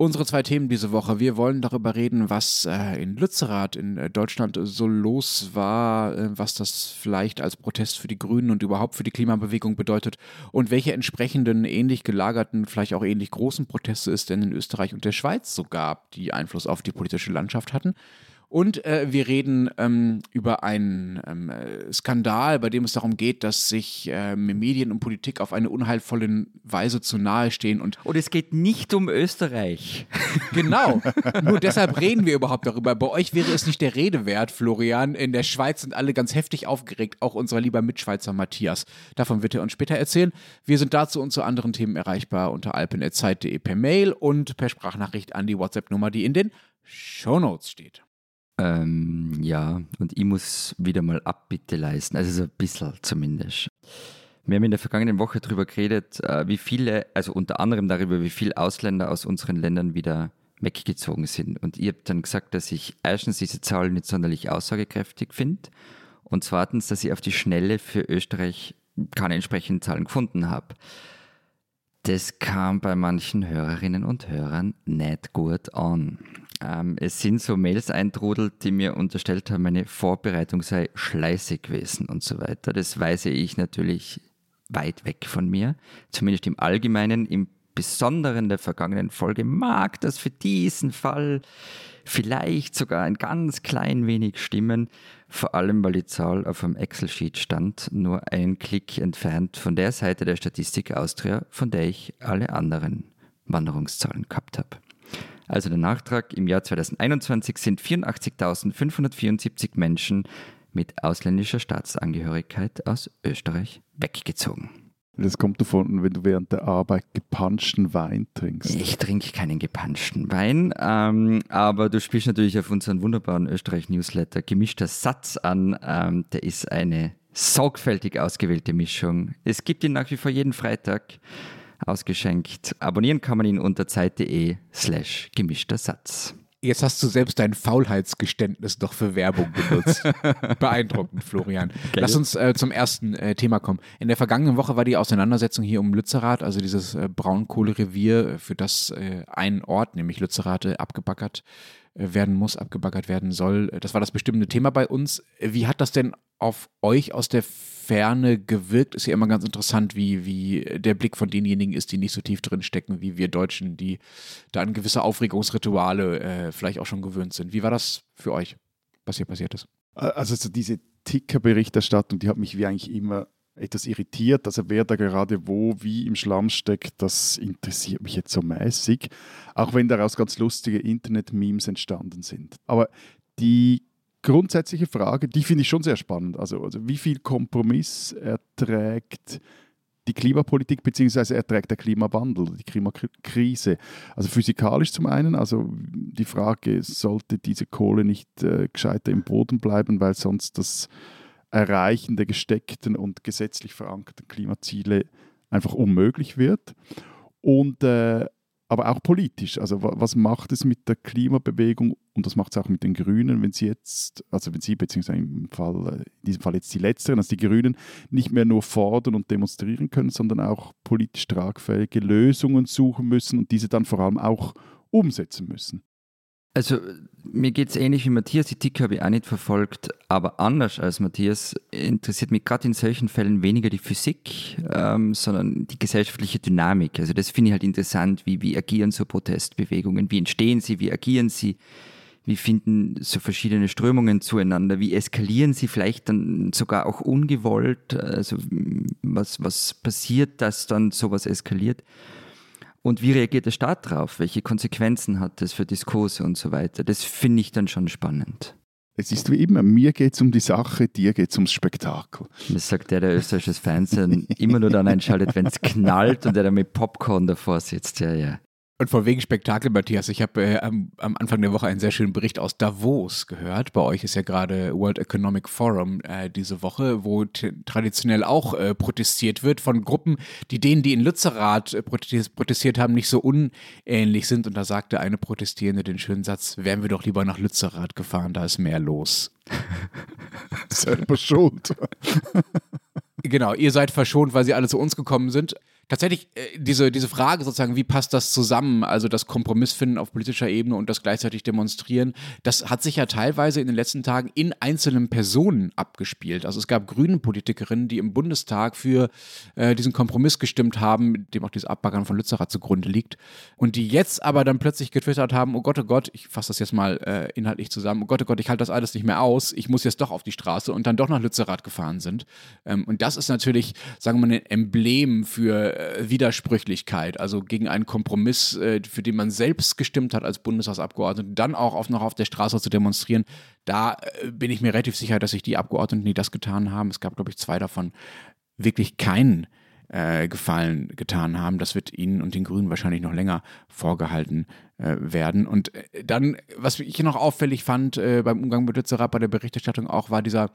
Unsere zwei Themen diese Woche. Wir wollen darüber reden, was äh, in Lützerath in äh, Deutschland so los war, äh, was das vielleicht als Protest für die Grünen und überhaupt für die Klimabewegung bedeutet und welche entsprechenden ähnlich gelagerten, vielleicht auch ähnlich großen Proteste es denn in Österreich und der Schweiz so gab, die Einfluss auf die politische Landschaft hatten. Und äh, wir reden ähm, über einen ähm, Skandal, bei dem es darum geht, dass sich ähm, Medien und Politik auf eine unheilvolle Weise zu nahe stehen. Und, und es geht nicht um Österreich. Genau. Nur deshalb reden wir überhaupt darüber. Bei euch wäre es nicht der Rede wert, Florian. In der Schweiz sind alle ganz heftig aufgeregt, auch unser lieber Mitschweizer Matthias. Davon wird er uns später erzählen. Wir sind dazu und zu anderen Themen erreichbar unter alpen.zeit.de per Mail und per Sprachnachricht an die WhatsApp-Nummer, die in den Shownotes steht. Ähm, ja, und ich muss wieder mal Abbitte leisten, also so ein bisschen zumindest. Wir haben in der vergangenen Woche darüber geredet, äh, wie viele, also unter anderem darüber, wie viele Ausländer aus unseren Ländern wieder weggezogen sind. Und ich habe dann gesagt, dass ich erstens diese Zahl nicht sonderlich aussagekräftig finde und zweitens, dass ich auf die Schnelle für Österreich keine entsprechenden Zahlen gefunden habe. Das kam bei manchen Hörerinnen und Hörern nicht gut an. Ähm, es sind so Mails eintrudelt, die mir unterstellt haben, meine Vorbereitung sei schleißig gewesen und so weiter. Das weise ich natürlich weit weg von mir. Zumindest im Allgemeinen, im Besonderen der vergangenen Folge mag das für diesen Fall vielleicht sogar ein ganz klein wenig stimmen, vor allem weil die Zahl auf einem Excel-Sheet stand, nur einen Klick entfernt von der Seite der Statistik Austria, von der ich alle anderen Wanderungszahlen gehabt habe. Also der Nachtrag, im Jahr 2021 sind 84.574 Menschen mit ausländischer Staatsangehörigkeit aus Österreich weggezogen. Das kommt davon, wenn du während der Arbeit gepanschten Wein trinkst. Ich trinke keinen gepanschten Wein, ähm, aber du spielst natürlich auf unseren wunderbaren Österreich-Newsletter gemischter Satz an. Ähm, der ist eine sorgfältig ausgewählte Mischung. Es gibt ihn nach wie vor jeden Freitag ausgeschenkt. Abonnieren kann man ihn unter zeit.de slash gemischter Satz. Jetzt hast du selbst dein Faulheitsgeständnis doch für Werbung benutzt. Beeindruckend, Florian. Geil. Lass uns äh, zum ersten äh, Thema kommen. In der vergangenen Woche war die Auseinandersetzung hier um Lützerath, also dieses äh, Braunkohlerevier, für das äh, ein Ort, nämlich Lützerath, äh, abgebaggert äh, werden muss, abgebaggert werden soll. Das war das bestimmte Thema bei uns. Wie hat das denn auf euch aus der Ferne gewirkt? Ist ja immer ganz interessant, wie, wie der Blick von denjenigen ist, die nicht so tief drin stecken, wie wir Deutschen, die da an gewisse Aufregungsrituale äh, vielleicht auch schon gewöhnt sind. Wie war das für euch, was hier passiert ist? Also so diese Ticker-Berichterstattung, die hat mich wie eigentlich immer etwas irritiert. Also wer da gerade wo, wie im Schlamm steckt, das interessiert mich jetzt so mäßig. Auch wenn daraus ganz lustige Internet-Memes entstanden sind. Aber die grundsätzliche Frage, die finde ich schon sehr spannend. Also, also wie viel Kompromiss erträgt die Klimapolitik bzw. erträgt der Klimawandel, die Klimakrise. Also physikalisch zum einen, also die Frage, sollte diese Kohle nicht äh, gescheiter im Boden bleiben, weil sonst das Erreichen der gesteckten und gesetzlich verankerten Klimaziele einfach unmöglich wird. Und äh, aber auch politisch. Also was macht es mit der Klimabewegung und das macht es auch mit den Grünen, wenn sie jetzt, also wenn sie beziehungsweise im Fall, in diesem Fall jetzt die Letzteren, also die Grünen, nicht mehr nur fordern und demonstrieren können, sondern auch politisch tragfähige Lösungen suchen müssen und diese dann vor allem auch umsetzen müssen. Also mir geht es ähnlich wie Matthias, die Ticker habe ich auch nicht verfolgt, aber anders als Matthias interessiert mich gerade in solchen Fällen weniger die Physik, ähm, sondern die gesellschaftliche Dynamik. Also das finde ich halt interessant, wie, wie agieren so Protestbewegungen, wie entstehen sie, wie agieren sie, wie finden so verschiedene Strömungen zueinander, wie eskalieren sie vielleicht dann sogar auch ungewollt, also was, was passiert, dass dann sowas eskaliert. Und wie reagiert der Staat darauf? Welche Konsequenzen hat das für Diskurse und so weiter? Das finde ich dann schon spannend. Es ist wie immer, mir geht es um die Sache, dir geht es ums Spektakel. Das sagt der, der österreichisches Fernsehen immer nur dann einschaltet, wenn es knallt und der da mit Popcorn davor sitzt. Ja, ja. Und von wegen Spektakel, Matthias, ich habe äh, am, am, Anfang der Woche einen sehr schönen Bericht aus Davos gehört. Bei euch ist ja gerade World Economic Forum äh, diese Woche, wo traditionell auch äh, protestiert wird von Gruppen, die denen, die in Lützerath äh, protestiert haben, nicht so unähnlich sind. Und da sagte eine Protestierende den schönen Satz, wären wir doch lieber nach Lützerath gefahren, da ist mehr los. Selber schuld. genau, ihr seid verschont, weil sie alle zu uns gekommen sind tatsächlich äh, diese, diese Frage sozusagen, wie passt das zusammen, also das Kompromissfinden auf politischer Ebene und das gleichzeitig demonstrieren, das hat sich ja teilweise in den letzten Tagen in einzelnen Personen abgespielt. Also es gab grünen Politikerinnen, die im Bundestag für äh, diesen Kompromiss gestimmt haben, dem auch dieses Abbaggern von Lützerath zugrunde liegt und die jetzt aber dann plötzlich getwittert haben, oh Gott, oh Gott, ich fasse das jetzt mal äh, inhaltlich zusammen, oh Gott, oh Gott, ich halte das alles nicht mehr aus, ich muss jetzt doch auf die Straße und dann doch nach Lützerath gefahren sind. Ähm, und das ist natürlich, sagen wir mal, ein Emblem für äh, Widersprüchlichkeit, also gegen einen Kompromiss, äh, für den man selbst gestimmt hat als Bundestagsabgeordneter, dann auch auf, noch auf der Straße zu demonstrieren, da äh, bin ich mir relativ sicher, dass sich die Abgeordneten, die das getan haben, es gab, glaube ich, zwei davon, wirklich keinen äh, Gefallen getan haben. Das wird Ihnen und den Grünen wahrscheinlich noch länger vorgehalten äh, werden. Und äh, dann, was ich noch auffällig fand äh, beim Umgang mit Lützerath bei der Berichterstattung auch, war dieser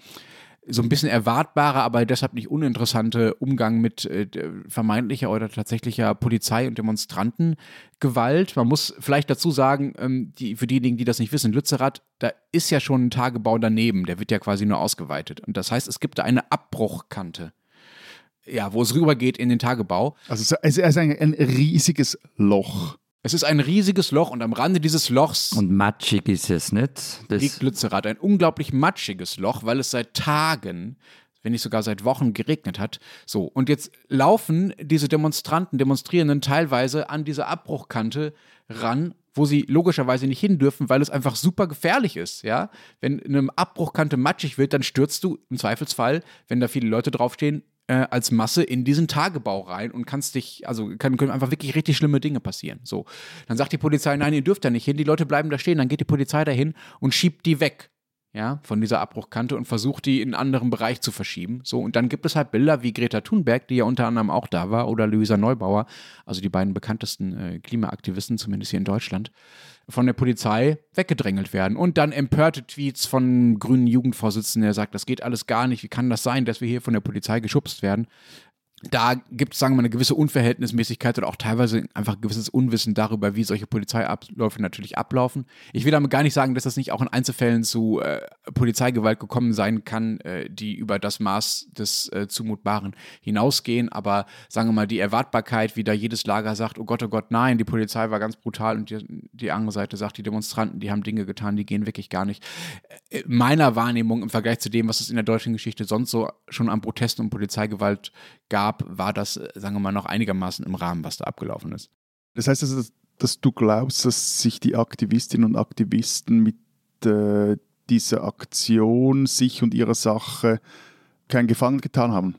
so ein bisschen erwartbare, aber deshalb nicht uninteressante Umgang mit äh, vermeintlicher oder tatsächlicher Polizei- und Demonstrantengewalt. Man muss vielleicht dazu sagen, ähm, die, für diejenigen, die das nicht wissen, Lützerath, da ist ja schon ein Tagebau daneben, der wird ja quasi nur ausgeweitet. Und das heißt, es gibt da eine Abbruchkante. Ja, wo es rübergeht in den Tagebau. Also es ist ein, ein riesiges Loch. Es ist ein riesiges Loch und am Rande dieses Lochs. Und matschig ist es nicht. Das liegt Lützerath. Ein unglaublich matschiges Loch, weil es seit Tagen, wenn nicht sogar seit Wochen geregnet hat. So, und jetzt laufen diese Demonstranten, Demonstrierenden teilweise an diese Abbruchkante ran wo sie logischerweise nicht hin dürfen, weil es einfach super gefährlich ist, ja. Wenn eine Abbruchkante matschig wird, dann stürzt du im Zweifelsfall, wenn da viele Leute draufstehen, äh, als Masse in diesen Tagebau rein und kannst dich, also kann, können einfach wirklich richtig schlimme Dinge passieren. So. Dann sagt die Polizei, nein, ihr dürft da nicht hin, die Leute bleiben da stehen, dann geht die Polizei dahin und schiebt die weg ja, von dieser Abbruchkante und versucht, die in einen anderen Bereich zu verschieben. So, und dann gibt es halt Bilder wie Greta Thunberg, die ja unter anderem auch da war, oder Luisa Neubauer, also die beiden bekanntesten äh, Klimaaktivisten, zumindest hier in Deutschland, von der Polizei weggedrängelt werden. Und dann empörte Tweets von grünen Jugendvorsitzenden, der sagt, das geht alles gar nicht, wie kann das sein, dass wir hier von der Polizei geschubst werden? Da gibt es, sagen wir mal, eine gewisse Unverhältnismäßigkeit oder auch teilweise einfach ein gewisses Unwissen darüber, wie solche Polizeiabläufe natürlich ablaufen. Ich will damit gar nicht sagen, dass das nicht auch in Einzelfällen zu äh, Polizeigewalt gekommen sein kann, äh, die über das Maß des äh, Zumutbaren hinausgehen. Aber sagen wir mal, die Erwartbarkeit, wie da jedes Lager sagt, oh Gott, oh Gott, nein, die Polizei war ganz brutal und die, die andere Seite sagt, die Demonstranten, die haben Dinge getan, die gehen wirklich gar nicht. Äh, meiner Wahrnehmung im Vergleich zu dem, was es in der deutschen Geschichte sonst so schon an Protesten und Polizeigewalt gab, gab, war das, äh, sagen wir mal, noch einigermaßen im Rahmen, was da abgelaufen ist. Das heißt also, dass du glaubst, dass sich die Aktivistinnen und Aktivisten mit äh, dieser Aktion, sich und ihrer Sache keinen Gefallen getan haben?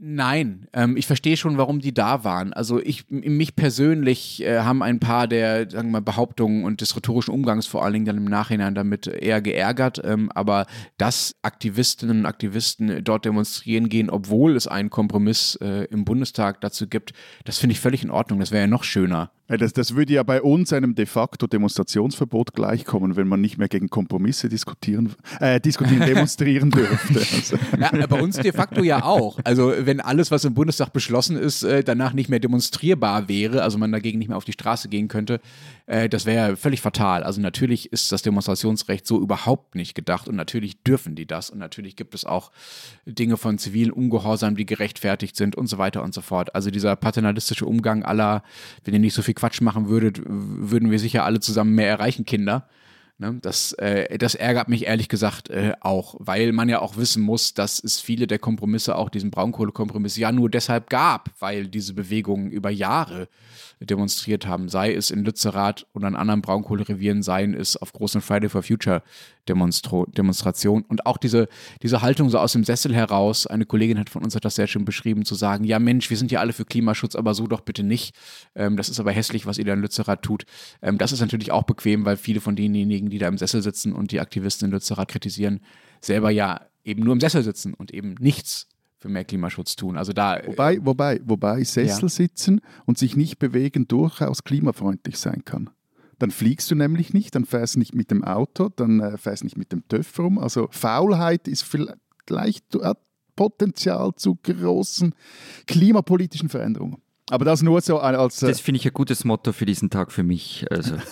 Nein, ähm, ich verstehe schon, warum die da waren. Also ich, mich persönlich äh, haben ein paar der, sagen wir mal, Behauptungen und des rhetorischen Umgangs vor allen Dingen dann im Nachhinein damit eher geärgert. Ähm, aber dass Aktivistinnen und Aktivisten dort demonstrieren gehen, obwohl es einen Kompromiss äh, im Bundestag dazu gibt, das finde ich völlig in Ordnung. Das wäre ja noch schöner. Das, das würde ja bei uns einem de facto Demonstrationsverbot gleichkommen, wenn man nicht mehr gegen Kompromisse diskutieren, äh, diskutieren demonstrieren dürfte. Also. Ja, bei uns de facto ja auch. Also wenn alles, was im Bundestag beschlossen ist, äh, danach nicht mehr demonstrierbar wäre, also man dagegen nicht mehr auf die Straße gehen könnte, äh, das wäre ja völlig fatal. Also natürlich ist das Demonstrationsrecht so überhaupt nicht gedacht und natürlich dürfen die das und natürlich gibt es auch Dinge von zivilen Ungehorsam, die gerechtfertigt sind und so weiter und so fort. Also dieser paternalistische Umgang aller, wenn ihr nicht so viel Quatsch machen würdet, würden wir sicher alle zusammen mehr erreichen, Kinder. Ne? Das, äh, das ärgert mich ehrlich gesagt äh, auch, weil man ja auch wissen muss, dass es viele der Kompromisse, auch diesen Braunkohlekompromiss, ja nur deshalb gab, weil diese Bewegungen über Jahre demonstriert haben, sei es in Lützerath oder in anderen Braunkohlerevieren, seien es auf großen Friday for Future Demonstro Demonstrationen. Und auch diese, diese Haltung so aus dem Sessel heraus, eine Kollegin hat von uns hat das sehr schön beschrieben, zu sagen, ja Mensch, wir sind ja alle für Klimaschutz, aber so doch bitte nicht. Ähm, das ist aber hässlich, was ihr da in Lützerath tut. Ähm, das ist natürlich auch bequem, weil viele von denjenigen, die da im Sessel sitzen und die Aktivisten in Lützerath kritisieren, selber ja eben nur im Sessel sitzen und eben nichts für mehr Klimaschutz tun. Also da, wobei, wobei, wobei Sessel ja. sitzen und sich nicht bewegen durchaus klimafreundlich sein kann. Dann fliegst du nämlich nicht, dann fährst du nicht mit dem Auto, dann äh, fährst du nicht mit dem TÜV rum. Also Faulheit ist vielleicht hat Potenzial zu großen klimapolitischen Veränderungen. Aber das nur so als. Äh das finde ich ein gutes Motto für diesen Tag für mich. Also.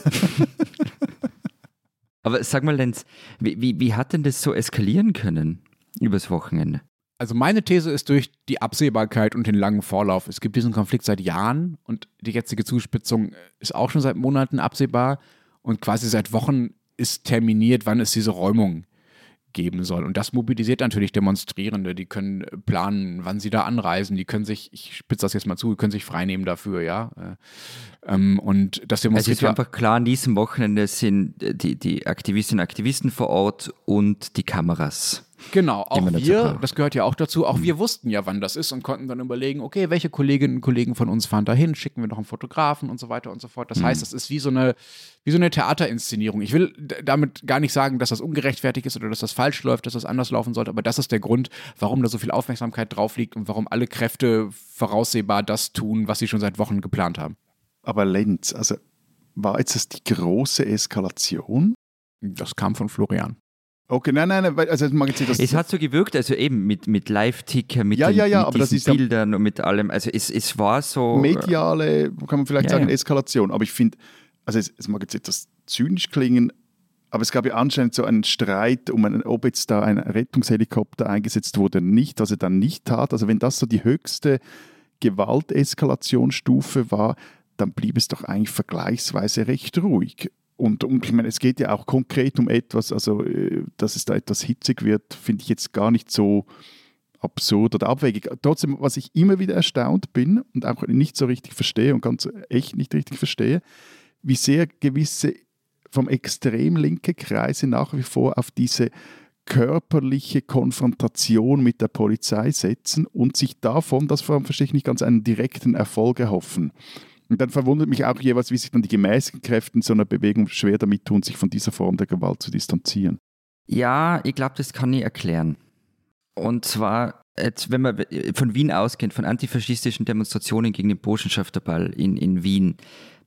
Aber sag mal, Lenz, wie, wie, wie hat denn das so eskalieren können übers Wochenende? Also meine These ist durch die Absehbarkeit und den langen Vorlauf. Es gibt diesen Konflikt seit Jahren und die jetzige Zuspitzung ist auch schon seit Monaten absehbar und quasi seit Wochen ist terminiert, wann es diese Räumung geben soll. Und das mobilisiert natürlich Demonstrierende. Die können planen, wann sie da anreisen. Die können sich, ich spitze das jetzt mal zu, können sich freinehmen dafür, ja. Äh, ähm, und das demonstriert. Also ist einfach klar, an diesem Wochenende sind die, die Aktivistinnen und Aktivisten vor Ort und die Kameras. Genau, auch wir, das gehört ja auch dazu, auch wir wussten ja, wann das ist und konnten dann überlegen, okay, welche Kolleginnen und Kollegen von uns fahren dahin, schicken wir noch einen Fotografen und so weiter und so fort. Das mhm. heißt, das ist wie so eine, wie so eine Theaterinszenierung. Ich will damit gar nicht sagen, dass das ungerechtfertigt ist oder dass das falsch läuft, dass das anders laufen sollte, aber das ist der Grund, warum da so viel Aufmerksamkeit drauf liegt und warum alle Kräfte voraussehbar das tun, was sie schon seit Wochen geplant haben. Aber Lenz, also war jetzt das die große Eskalation? Das kam von Florian. Okay, nein, nein, nein also Magazin, das Es hat so gewirkt, also eben mit, mit Live-Ticker, mit, ja, ja, ja, mit diesen Bildern und mit allem. Also es, es war so. Mediale, kann man vielleicht sagen, Eskalation. Aber ich finde, also es, es mag jetzt etwas zynisch klingen, aber es gab ja anscheinend so einen Streit, um einen, ob jetzt da ein Rettungshelikopter eingesetzt wurde oder nicht, was er dann nicht tat. Also wenn das so die höchste Gewalteskalationsstufe war, dann blieb es doch eigentlich vergleichsweise recht ruhig. Und, und ich meine, es geht ja auch konkret um etwas, also äh, dass es da etwas hitzig wird, finde ich jetzt gar nicht so absurd oder abwegig. Trotzdem, was ich immer wieder erstaunt bin und auch nicht so richtig verstehe und ganz echt nicht richtig verstehe, wie sehr gewisse vom extrem linke Kreise nach wie vor auf diese körperliche Konfrontation mit der Polizei setzen und sich davon, das verstehe ich nicht ganz, einen direkten Erfolg erhoffen. Und dann verwundert mich auch jeweils, wie sich dann die gemäßigten Kräfte in so einer Bewegung schwer damit tun, sich von dieser Form der Gewalt zu distanzieren. Ja, ich glaube, das kann ich erklären. Und zwar, jetzt, wenn man von Wien ausgeht, von antifaschistischen Demonstrationen gegen den Burschenschafterball in, in Wien,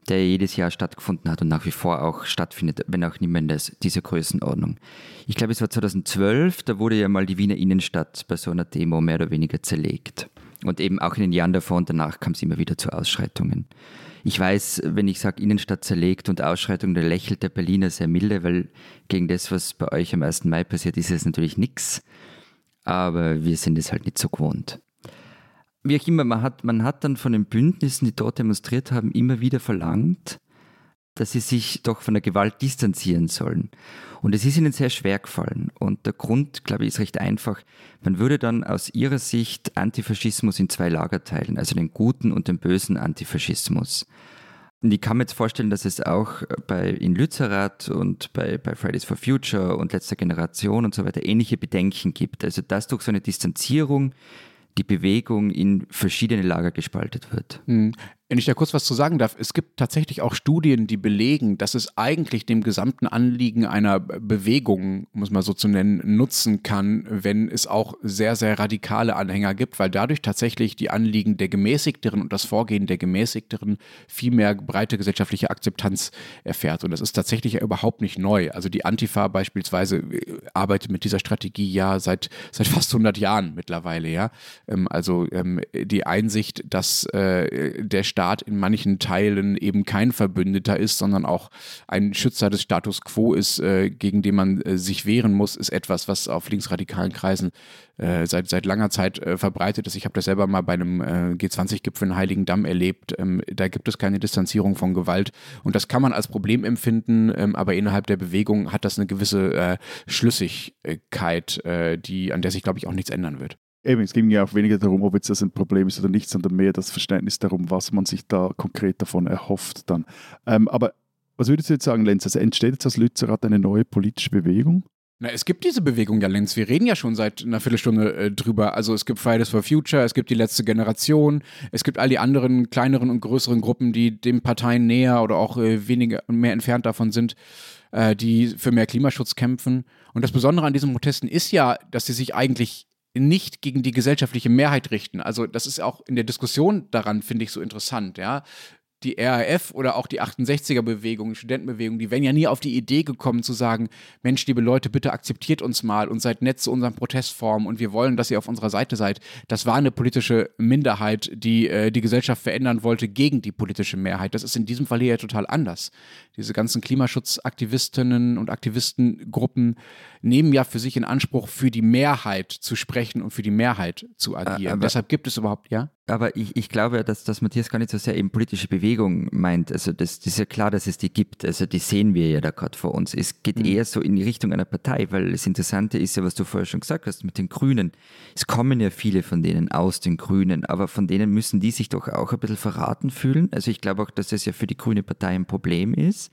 der jedes Jahr stattgefunden hat und nach wie vor auch stattfindet, wenn auch in dieser Größenordnung. Ich glaube, es war 2012, da wurde ja mal die Wiener Innenstadt bei so einer Demo mehr oder weniger zerlegt. Und eben auch in den Jahren davor und danach kam es immer wieder zu Ausschreitungen. Ich weiß, wenn ich sage Innenstadt zerlegt und Ausschreitungen, da lächelt der Berliner sehr milde, weil gegen das, was bei euch am 1. Mai passiert, ist es natürlich nichts. Aber wir sind es halt nicht so gewohnt. Wie auch immer, man hat, man hat dann von den Bündnissen, die dort demonstriert haben, immer wieder verlangt, dass sie sich doch von der Gewalt distanzieren sollen. Und es ist ihnen sehr schwer gefallen. Und der Grund, glaube ich, ist recht einfach. Man würde dann aus ihrer Sicht Antifaschismus in zwei Lager teilen, also den guten und den bösen Antifaschismus. Und ich kann mir jetzt vorstellen, dass es auch bei, in Lützerath und bei, bei Fridays for Future und letzter Generation und so weiter ähnliche Bedenken gibt. Also dass durch so eine Distanzierung die Bewegung in verschiedene Lager gespaltet wird. Wenn ich da kurz was zu sagen darf, es gibt tatsächlich auch Studien, die belegen, dass es eigentlich dem gesamten Anliegen einer Bewegung, muss man so zu nennen, nutzen kann, wenn es auch sehr, sehr radikale Anhänger gibt, weil dadurch tatsächlich die Anliegen der Gemäßigteren und das Vorgehen der Gemäßigteren viel mehr breite gesellschaftliche Akzeptanz erfährt. Und das ist tatsächlich überhaupt nicht neu. Also die Antifa beispielsweise äh, arbeitet mit dieser Strategie ja seit, seit fast 100 Jahren mittlerweile, ja. Ähm, also ähm, die Einsicht, dass äh, der Staat Staat in manchen Teilen eben kein Verbündeter ist, sondern auch ein Schützer des Status quo ist, äh, gegen den man äh, sich wehren muss, ist etwas, was auf linksradikalen Kreisen äh, seit, seit langer Zeit äh, verbreitet ist. Ich habe das selber mal bei einem äh, G20-Gipfel in Heiligendamm erlebt. Ähm, da gibt es keine Distanzierung von Gewalt und das kann man als Problem empfinden, ähm, aber innerhalb der Bewegung hat das eine gewisse Schlüssigkeit, die, an der sich, glaube ich, auch nichts ändern wird. Eben, es ging ja auch weniger darum, ob jetzt das ein Problem ist oder nicht, sondern mehr das Verständnis darum, was man sich da konkret davon erhofft dann. Ähm, aber was würdest du jetzt sagen, Lenz? Also entsteht jetzt aus Lützerath eine neue politische Bewegung? Na, es gibt diese Bewegung ja längst. Wir reden ja schon seit einer Viertelstunde äh, drüber. Also es gibt Fridays for Future, es gibt die letzte Generation, es gibt all die anderen kleineren und größeren Gruppen, die den Parteien näher oder auch äh, weniger und mehr entfernt davon sind, äh, die für mehr Klimaschutz kämpfen. Und das Besondere an diesen Protesten ist ja, dass sie sich eigentlich nicht gegen die gesellschaftliche Mehrheit richten. Also das ist auch in der Diskussion daran, finde ich, so interessant, ja die RAF oder auch die 68er-Bewegung, Studentenbewegung, die wären ja nie auf die Idee gekommen zu sagen, Mensch, liebe Leute, bitte akzeptiert uns mal und seid nett zu unseren Protestformen und wir wollen, dass ihr auf unserer Seite seid. Das war eine politische Minderheit, die äh, die Gesellschaft verändern wollte gegen die politische Mehrheit. Das ist in diesem Fall hier ja total anders. Diese ganzen Klimaschutzaktivistinnen und Aktivistengruppen nehmen ja für sich in Anspruch, für die Mehrheit zu sprechen und für die Mehrheit zu agieren. Aber, Deshalb gibt es überhaupt, ja? Aber ich, ich glaube, dass, dass Matthias gar nicht so sehr eben politische Bewegung meint. Also das, das ist ja klar, dass es die gibt. Also die sehen wir ja da gerade vor uns. Es geht mhm. eher so in die Richtung einer Partei, weil das Interessante ist ja, was du vorher schon gesagt hast mit den Grünen. Es kommen ja viele von denen aus den Grünen, aber von denen müssen die sich doch auch ein bisschen verraten fühlen. Also ich glaube auch, dass das ja für die Grüne Partei ein Problem ist.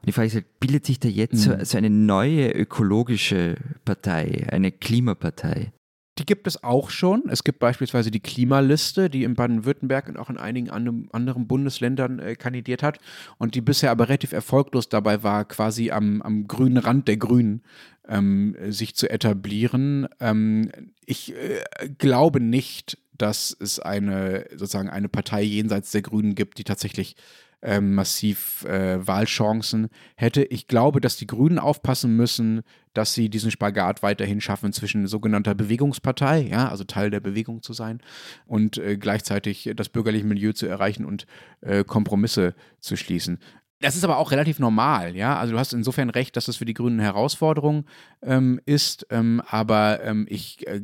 Und die Frage ist halt, bildet sich da jetzt mhm. so, so eine neue ökologische Partei, eine Klimapartei? Die gibt es auch schon. Es gibt beispielsweise die Klimaliste, die in Baden-Württemberg und auch in einigen anderen Bundesländern äh, kandidiert hat und die bisher aber relativ erfolglos dabei war, quasi am, am grünen Rand der Grünen ähm, sich zu etablieren. Ähm, ich äh, glaube nicht, dass es eine sozusagen eine Partei jenseits der Grünen gibt, die tatsächlich ähm, massiv äh, Wahlchancen hätte. Ich glaube, dass die Grünen aufpassen müssen, dass sie diesen Spagat weiterhin schaffen zwischen sogenannter Bewegungspartei, ja, also Teil der Bewegung zu sein und äh, gleichzeitig das bürgerliche Milieu zu erreichen und äh, Kompromisse zu schließen. Das ist aber auch relativ normal, ja. Also du hast insofern recht, dass das für die Grünen eine Herausforderung ähm, ist, ähm, aber ähm, ich äh,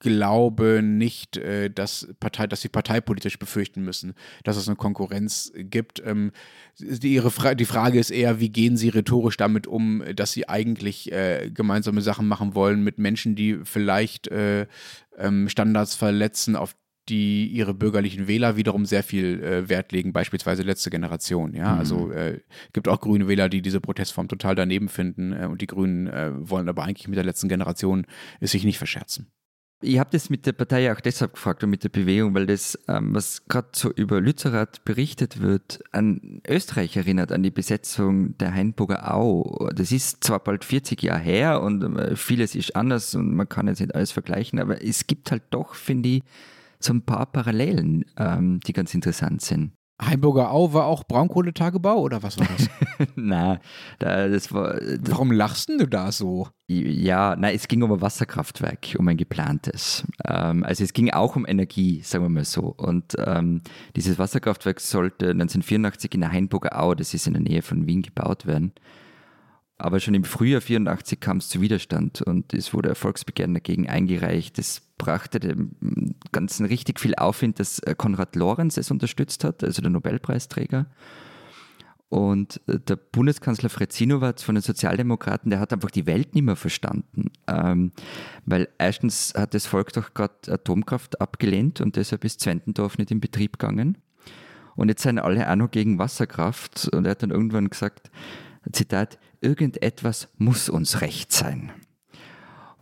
glaube nicht, äh, dass, Partei, dass sie parteipolitisch befürchten müssen, dass es eine Konkurrenz gibt. Ähm, die, ihre Fra die Frage ist eher, wie gehen sie rhetorisch damit um, dass sie eigentlich äh, gemeinsame Sachen machen wollen mit Menschen, die vielleicht äh, ähm, Standards verletzen, auf die ihre bürgerlichen Wähler wiederum sehr viel äh, Wert legen, beispielsweise letzte Generation. Ja, also, mhm. also äh, gibt auch grüne Wähler, die diese Protestform total daneben finden äh, und die Grünen wollen aber eigentlich mit der letzten Generation es sich nicht verscherzen. Ich habe das mit der Partei auch deshalb gefragt und mit der Bewegung, weil das, ähm, was gerade so über Lützerath berichtet wird, an Österreich erinnert, an die Besetzung der Hainburger Au. Das ist zwar bald 40 Jahre her und äh, vieles ist anders und man kann jetzt nicht alles vergleichen, aber es gibt halt doch, finde ich, so ein paar Parallelen, ähm, die ganz interessant sind. Heimburger Au war auch Braunkohletagebau oder was war das? na, da, das war. Das Warum lachst du da so? Ja, nein, es ging um ein Wasserkraftwerk, um ein geplantes. Ähm, also es ging auch um Energie, sagen wir mal so. Und ähm, dieses Wasserkraftwerk sollte 1984 in der Hainburger Au, das ist in der Nähe von Wien, gebaut werden. Aber schon im Frühjahr 84 kam es zu Widerstand und es wurde Erfolgsbegehren dagegen eingereicht. Das brachte dem Ganzen richtig viel Aufwind, dass äh, Konrad Lorenz es unterstützt hat, also der Nobelpreisträger. Und äh, der Bundeskanzler Fred Sinowatz von den Sozialdemokraten, der hat einfach die Welt nicht mehr verstanden. Ähm, weil erstens hat das Volk doch gerade Atomkraft abgelehnt und deshalb ist Zwentendorf nicht in Betrieb gegangen. Und jetzt sind alle auch noch gegen Wasserkraft. Und er hat dann irgendwann gesagt, Zitat, irgendetwas muss uns recht sein.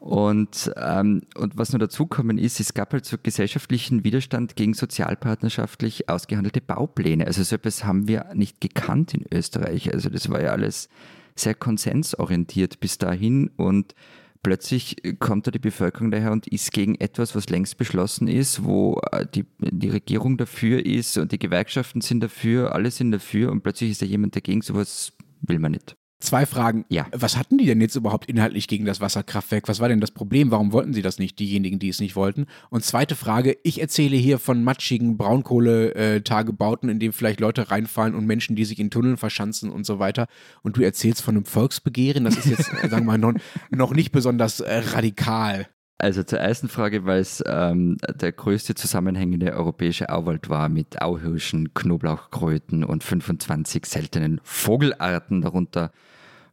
Und, ähm, und was noch dazukommen ist, es gab halt so gesellschaftlichen Widerstand gegen sozialpartnerschaftlich ausgehandelte Baupläne. Also so etwas haben wir nicht gekannt in Österreich. Also das war ja alles sehr konsensorientiert bis dahin und plötzlich kommt da die Bevölkerung daher und ist gegen etwas, was längst beschlossen ist, wo äh, die, die Regierung dafür ist und die Gewerkschaften sind dafür, alle sind dafür und plötzlich ist da jemand dagegen, sowas will man nicht. Zwei Fragen. Ja. Was hatten die denn jetzt überhaupt inhaltlich gegen das Wasserkraftwerk? Was war denn das Problem? Warum wollten sie das nicht, diejenigen, die es nicht wollten? Und zweite Frage, ich erzähle hier von matschigen Braunkohletagebauten, in denen vielleicht Leute reinfallen und Menschen, die sich in Tunneln verschanzen und so weiter. Und du erzählst von einem Volksbegehren. Das ist jetzt, sagen wir mal, noch, noch nicht besonders äh, radikal. Also zur ersten Frage, weil es ähm, der größte zusammenhängende europäische Auwald war mit Auhirschen, Knoblauchkröten und 25 seltenen Vogelarten, darunter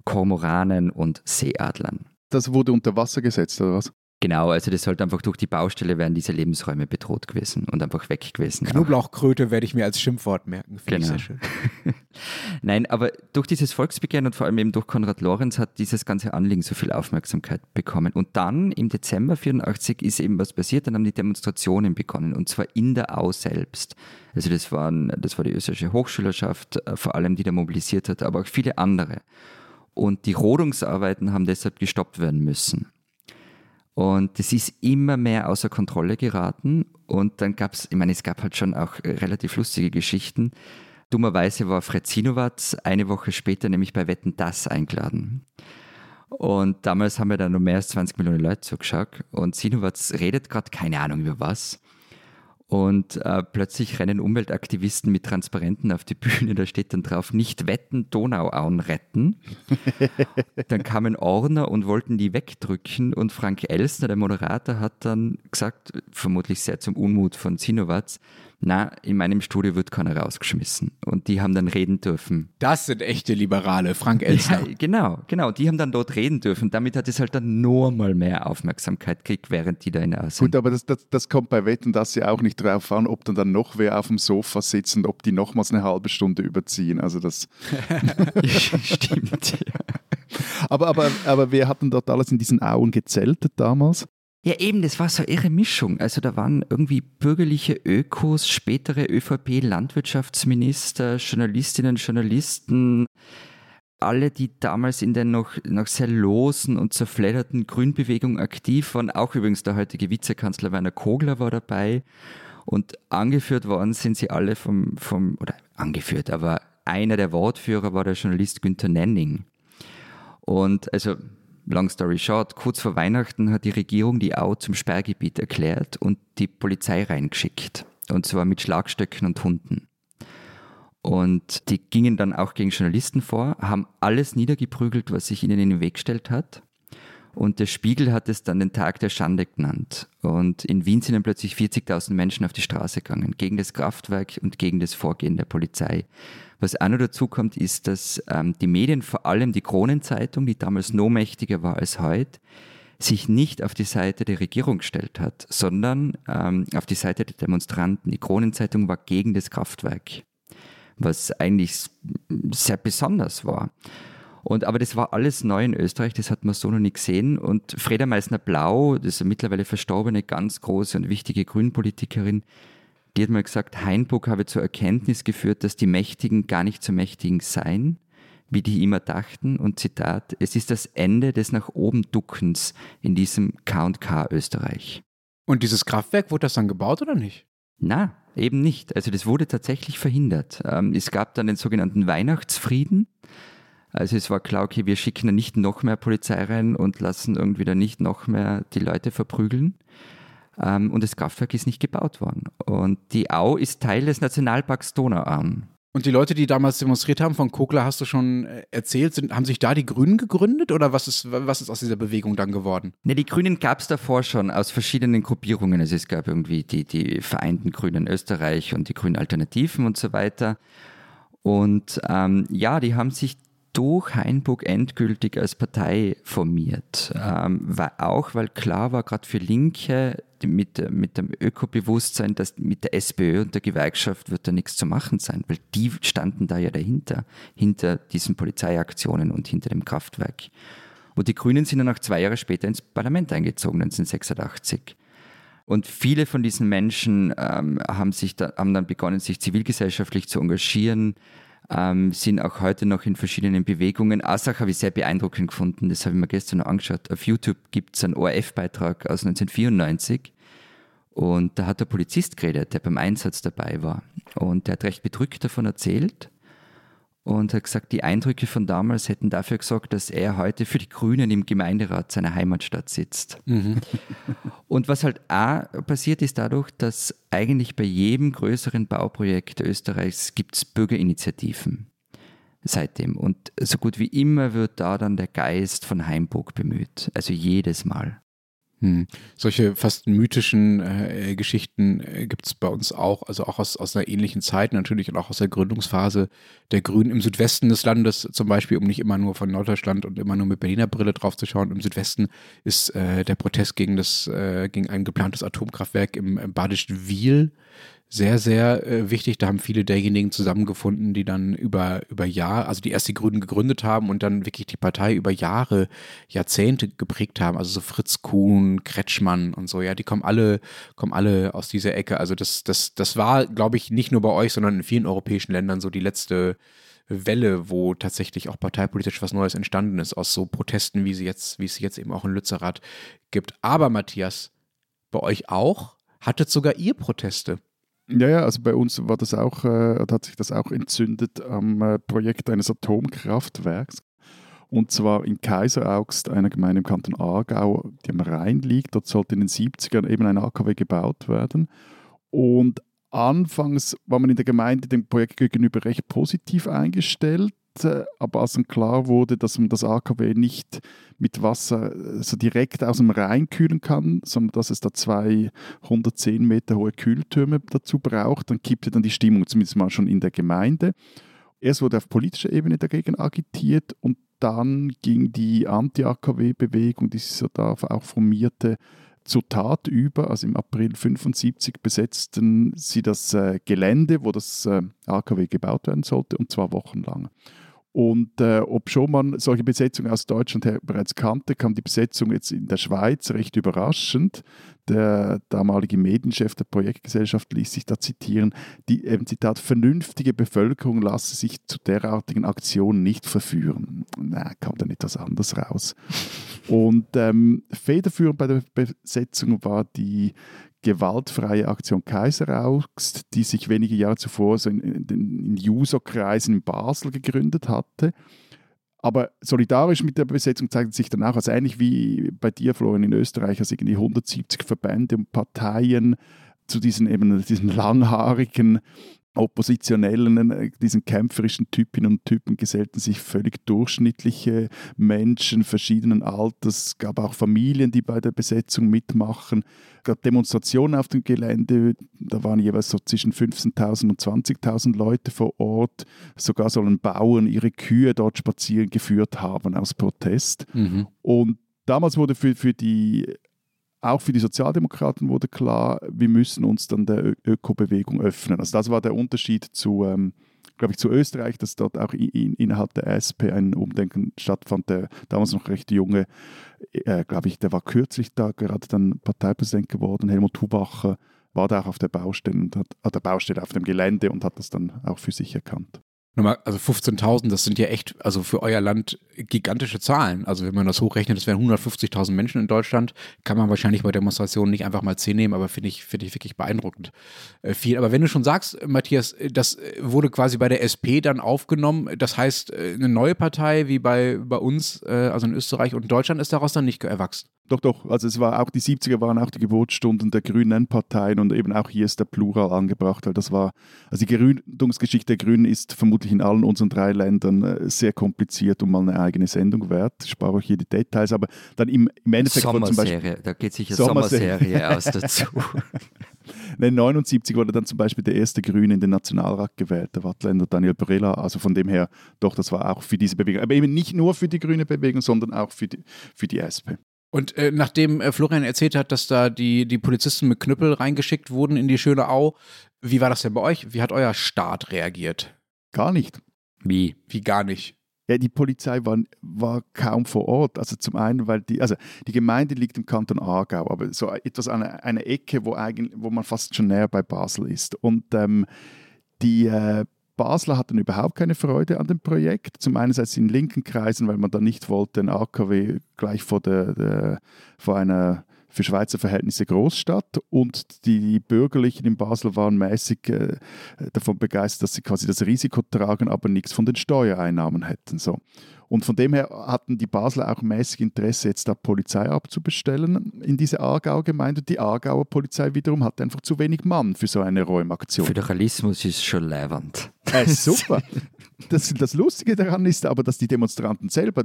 Kormoranen und Seeadlern. Das wurde unter Wasser gesetzt, oder was? Genau, also das sollte einfach durch die Baustelle werden diese Lebensräume bedroht gewesen und einfach weg gewesen. Knoblauchkröte werde ich mir als Schimpfwort merken. Genau. Nein, aber durch dieses Volksbegehren und vor allem eben durch Konrad Lorenz hat dieses ganze Anliegen so viel Aufmerksamkeit bekommen. Und dann im Dezember 84 ist eben was passiert, dann haben die Demonstrationen begonnen und zwar in der Au selbst. Also das, waren, das war die österreichische Hochschülerschaft, äh, vor allem die da mobilisiert hat, aber auch viele andere. Und die Rodungsarbeiten haben deshalb gestoppt werden müssen. Und das ist immer mehr außer Kontrolle geraten. Und dann gab es, ich meine, es gab halt schon auch relativ lustige Geschichten. Dummerweise war Fred Sinowatz eine Woche später nämlich bei Wetten Das eingeladen. Und damals haben wir da noch mehr als 20 Millionen Leute zugeschaut. Und Sinowatz redet gerade keine Ahnung über was. Und äh, plötzlich rennen Umweltaktivisten mit Transparenten auf die Bühne, da steht dann drauf, nicht wetten, Donauauen retten. dann kamen Orner und wollten die wegdrücken und Frank Elsner, der Moderator, hat dann gesagt, vermutlich sehr zum Unmut von Sinowatz, na, in meinem Studio wird keiner rausgeschmissen. Und die haben dann reden dürfen. Das sind echte Liberale, Frank Elsner. Ja, genau, genau. Die haben dann dort reden dürfen. Damit hat es halt dann nur mal mehr Aufmerksamkeit gekriegt, während die da in der Gut, aber das, das, das kommt bei Wetten das ja auch nicht drauf an, ob dann, dann noch wer auf dem Sofa sitzt und ob die nochmals eine halbe Stunde überziehen. Also das stimmt. Ja. Aber, aber, aber wer hat denn dort alles in diesen Auen gezeltet damals? Ja, eben, das war so eine irre Mischung. Also da waren irgendwie bürgerliche Ökos, spätere ÖVP-Landwirtschaftsminister, Journalistinnen, Journalisten, alle, die damals in der noch, noch sehr losen und zerfledderten Grünbewegung aktiv waren. Auch übrigens der heutige Vizekanzler Werner Kogler war dabei. Und angeführt worden sind sie alle vom, vom oder angeführt, aber einer der Wortführer war der Journalist Günther Nenning. Und also long story short, kurz vor Weihnachten hat die Regierung die Au zum Sperrgebiet erklärt und die Polizei reingeschickt. Und zwar mit Schlagstöcken und Hunden. Und die gingen dann auch gegen Journalisten vor, haben alles niedergeprügelt, was sich ihnen in den Weg gestellt hat. Und der Spiegel hat es dann den Tag der Schande genannt. Und in Wien sind dann plötzlich 40.000 Menschen auf die Straße gegangen, gegen das Kraftwerk und gegen das Vorgehen der Polizei. Was auch noch dazu kommt, ist, dass ähm, die Medien, vor allem die Kronenzeitung, die damals noch mächtiger war als heute, sich nicht auf die Seite der Regierung gestellt hat, sondern ähm, auf die Seite der Demonstranten. Die Kronenzeitung war gegen das Kraftwerk, was eigentlich sehr besonders war. Und, aber das war alles neu in Österreich, das hat man so noch nie gesehen. Und Freda Meissner-Blau, das ist eine mittlerweile verstorbene, ganz große und wichtige Grünpolitikerin, die hat mal gesagt, Heinburg habe zur Erkenntnis geführt, dass die Mächtigen gar nicht so mächtigen seien, wie die immer dachten. Und Zitat, es ist das Ende des nach oben Duckens in diesem K&K Österreich. Und dieses Kraftwerk, wurde das dann gebaut oder nicht? Na, eben nicht. Also das wurde tatsächlich verhindert. Ähm, es gab dann den sogenannten Weihnachtsfrieden. Also es war klar, okay, wir schicken da nicht noch mehr Polizei rein und lassen irgendwie da nicht noch mehr die Leute verprügeln. Ähm, und das Kraftwerk ist nicht gebaut worden. Und die Au ist Teil des Nationalparks Donauauen. Und die Leute, die damals demonstriert haben, von Kogler hast du schon äh, erzählt, sind, haben sich da die Grünen gegründet oder was ist, was ist aus dieser Bewegung dann geworden? Ne, die Grünen gab es davor schon aus verschiedenen Gruppierungen. Also es gab irgendwie die, die Vereinten Grünen Österreich und die Grünen Alternativen und so weiter. Und ähm, ja, die haben sich durch Hainburg endgültig als Partei formiert. Ähm, weil, auch weil klar war, gerade für Linke mit, mit dem Ökobewusstsein, dass mit der SPÖ und der Gewerkschaft wird da nichts zu machen sein, weil die standen da ja dahinter, hinter diesen Polizeiaktionen und hinter dem Kraftwerk. Und die Grünen sind dann auch zwei Jahre später ins Parlament eingezogen, 1986. Und viele von diesen Menschen ähm, haben, sich da, haben dann begonnen, sich zivilgesellschaftlich zu engagieren, ähm, sind auch heute noch in verschiedenen Bewegungen. Asach habe ich sehr beeindruckend gefunden, das habe ich mir gestern noch angeschaut. Auf YouTube gibt es einen ORF-Beitrag aus 1994 und da hat der Polizist geredet, der beim Einsatz dabei war. Und der hat recht bedrückt davon erzählt und hat gesagt, die Eindrücke von damals hätten dafür gesorgt, dass er heute für die Grünen im Gemeinderat seiner Heimatstadt sitzt. Mhm. Und was halt auch passiert ist dadurch, dass eigentlich bei jedem größeren Bauprojekt Österreichs gibt es Bürgerinitiativen seitdem. Und so gut wie immer wird da dann der Geist von Heimburg bemüht. Also jedes Mal. Hm. Solche fast mythischen äh, Geschichten äh, gibt es bei uns auch, also auch aus, aus einer ähnlichen Zeit natürlich und auch aus der Gründungsphase der Grünen im Südwesten des Landes zum Beispiel, um nicht immer nur von Norddeutschland und immer nur mit Berliner Brille drauf zu schauen. Im Südwesten ist äh, der Protest gegen, das, äh, gegen ein geplantes Atomkraftwerk im, im badischen Wiel sehr, sehr äh, wichtig. Da haben viele derjenigen zusammengefunden, die dann über, über Jahre, also die erst die Grünen gegründet haben und dann wirklich die Partei über Jahre, Jahrzehnte geprägt haben. Also so Fritz Kuhn, Kretschmann und so, ja, die kommen alle, kommen alle aus dieser Ecke. Also das, das, das war, glaube ich, nicht nur bei euch, sondern in vielen europäischen Ländern so die letzte Welle, wo tatsächlich auch parteipolitisch was Neues entstanden ist, aus so Protesten, wie sie jetzt, wie es jetzt eben auch in Lützerath gibt. Aber Matthias, bei euch auch? Hattet sogar ihr Proteste? Ja, ja, also bei uns war das auch, äh, hat sich das auch entzündet am äh, Projekt eines Atomkraftwerks. Und zwar in Kaiseraugst, einer Gemeinde im Kanton Aargau, die am Rhein liegt. Dort sollte in den 70ern eben ein AKW gebaut werden. Und anfangs war man in der Gemeinde dem Projekt gegenüber recht positiv eingestellt. Aber als dann klar wurde, dass man das AKW nicht mit Wasser äh, so direkt aus dem Rhein kühlen kann, sondern dass es da zwei 110 Meter hohe Kühltürme dazu braucht, dann kippte dann die Stimmung zumindest mal schon in der Gemeinde. Erst wurde auf politischer Ebene dagegen agitiert und dann ging die Anti-AKW-Bewegung, die sich so da auch formierte, zur Tat über. Also im April 1975 besetzten sie das äh, Gelände, wo das äh, AKW gebaut werden sollte, und zwar wochenlang. Und äh, ob schon man solche Besetzungen aus Deutschland her bereits kannte, kam die Besetzung jetzt in der Schweiz recht überraschend. Der damalige Medienchef der Projektgesellschaft ließ sich da zitieren, die, eben Zitat, vernünftige Bevölkerung lasse sich zu derartigen Aktionen nicht verführen. Na, kam dann etwas anders raus. Und ähm, federführend bei der Besetzung war die gewaltfreie Aktion Kaiseraugst, die sich wenige Jahre zuvor so in, in, in User-Kreisen in Basel gegründet hatte. Aber solidarisch mit der Besetzung zeigt sich dann auch, also ähnlich wie bei dir, Florian, in Österreich, also irgendwie 170 Verbände und Parteien zu diesen eben diesen langhaarigen Oppositionellen, äh, diesen kämpferischen Typinnen und Typen gesellten sich völlig durchschnittliche Menschen verschiedenen Alters. Es gab auch Familien, die bei der Besetzung mitmachen. Es gab Demonstrationen auf dem Gelände. Da waren jeweils so zwischen 15.000 und 20.000 Leute vor Ort. Sogar sollen Bauern ihre Kühe dort spazieren geführt haben aus Protest. Mhm. Und damals wurde für, für die auch für die Sozialdemokraten wurde klar, wir müssen uns dann der Ökobewegung öffnen. Also das war der Unterschied zu, ähm, glaube ich, zu Österreich, dass dort auch in, innerhalb der SP ein Umdenken stattfand. Der damals noch recht junge, äh, glaube ich, der war kürzlich da gerade dann Parteipräsident geworden, Helmut Hubacher, war da auch auf der Baustelle und hat, auf der Baustelle auf dem Gelände und hat das dann auch für sich erkannt. Nochmal, also 15.000, das sind ja echt, also für euer Land gigantische Zahlen. Also wenn man das hochrechnet, das wären 150.000 Menschen in Deutschland, kann man wahrscheinlich bei Demonstrationen nicht einfach mal 10 nehmen, aber finde ich, finde ich wirklich beeindruckend äh, viel. Aber wenn du schon sagst, Matthias, das wurde quasi bei der SP dann aufgenommen, das heißt, äh, eine neue Partei wie bei, bei uns, äh, also in Österreich und Deutschland, ist daraus dann nicht erwachsen. Doch, doch. Also es war auch die 70er waren auch die Geburtsstunden der grünen Parteien und eben auch hier ist der Plural angebracht, weil das war, also die Gründungsgeschichte der Grünen ist vermutlich in allen unseren drei Ländern äh, sehr kompliziert und mal eine eigene Sendung wert. Ich spare euch hier die Details, aber dann im, im Endeffekt Sommerserie, zum Beispiel, da geht sicher Sommerserie, Sommerserie aus dazu. Nein, 79 wurde dann zum Beispiel der erste Grüne in den Nationalrat gewählt, der Wattländer Daniel Brella. Also von dem her, doch, das war auch für diese Bewegung. Aber eben nicht nur für die grüne Bewegung, sondern auch für die, für die SP. Und äh, nachdem äh, Florian erzählt hat, dass da die, die Polizisten mit Knüppel reingeschickt wurden in die schöne Au, wie war das denn bei euch? Wie hat euer Staat reagiert? Gar nicht. Wie? Wie gar nicht? Ja, die Polizei war, war kaum vor Ort. Also zum einen, weil die, also die Gemeinde liegt im Kanton Aargau, aber so etwas an einer eine Ecke, wo, eigentlich, wo man fast schon näher bei Basel ist. Und ähm, die äh, Basler hatten überhaupt keine Freude an dem Projekt. Zum einen in linken Kreisen, weil man da nicht wollte, ein AKW gleich vor, der, der, vor einer für Schweizer Verhältnisse Großstadt und die Bürgerlichen in Basel waren mäßig äh, davon begeistert, dass sie quasi das Risiko tragen, aber nichts von den Steuereinnahmen hätten. So. Und von dem her hatten die Basler auch mäßig Interesse, jetzt da Polizei abzubestellen in diese Aargauer Gemeinde. Die Aargauer Polizei wiederum hat einfach zu wenig Mann für so eine Räumaktion. Föderalismus ist schon leibend. Äh, super. Das, das Lustige daran ist aber, dass die Demonstranten selber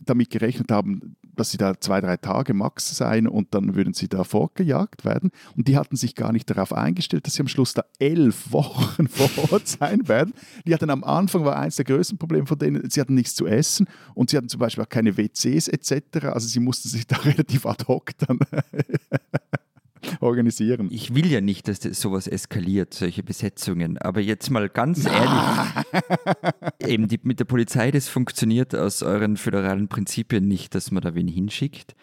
damit gerechnet haben, dass sie da zwei, drei Tage max seien und dann würden sie da fortgejagt werden. Und die hatten sich gar nicht darauf eingestellt, dass sie am Schluss da elf Wochen vor Ort sein werden. Die hatten am Anfang, war eines der größten Probleme von denen, sie hatten nichts zu essen und sie hatten zum Beispiel auch keine WCs etc. Also sie mussten sich da relativ ad hoc dann organisieren. Ich will ja nicht, dass das sowas eskaliert, solche Besetzungen. Aber jetzt mal ganz ehrlich, eben die, mit der Polizei, das funktioniert aus euren föderalen Prinzipien nicht, dass man da wen hinschickt.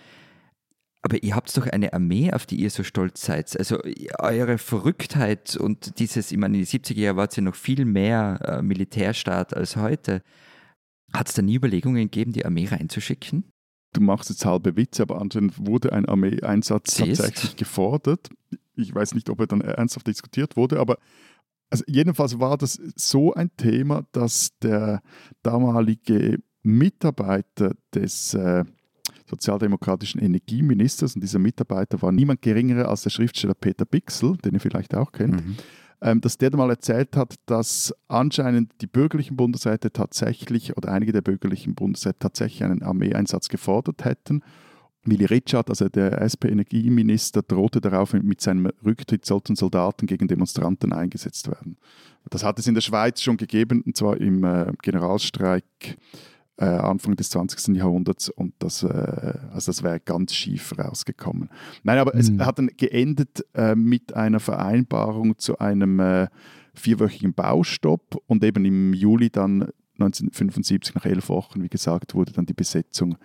Aber ihr habt doch eine Armee, auf die ihr so stolz seid. Also eure Verrücktheit und dieses, ich meine, in den 70er Jahren war es ja noch viel mehr äh, Militärstaat als heute. Hat es da nie Überlegungen gegeben, die Armee reinzuschicken? Du machst jetzt halbe Witze, aber anscheinend wurde ein Armeeeinsatz tatsächlich gefordert. Ich weiß nicht, ob er dann ernsthaft diskutiert wurde, aber also jedenfalls war das so ein Thema, dass der damalige Mitarbeiter des äh, sozialdemokratischen Energieministers, und dieser Mitarbeiter war niemand geringerer als der Schriftsteller Peter Bixel, den ihr vielleicht auch kennt, Mhm. Ähm, dass der mal erzählt hat, dass anscheinend die bürgerlichen Bundesräte tatsächlich oder einige der bürgerlichen Bundesräte tatsächlich einen Armeeeinsatz gefordert hätten. Willy Richard, also der SP-Energieminister, drohte darauf, mit seinem Rücktritt sollten Soldaten gegen Demonstranten eingesetzt werden. Das hat es in der Schweiz schon gegeben, und zwar im äh, Generalstreik äh, Anfang des 20. Jahrhunderts und das, äh, also das wäre ganz schief rausgekommen. Nein, aber es Mhm. hat dann geendet äh, mit einer Vereinbarung zu einem äh, vierwöchigen Baustopp und eben im Juli dann 1975 nach elf Wochen, wie gesagt, wurde dann die Besetzung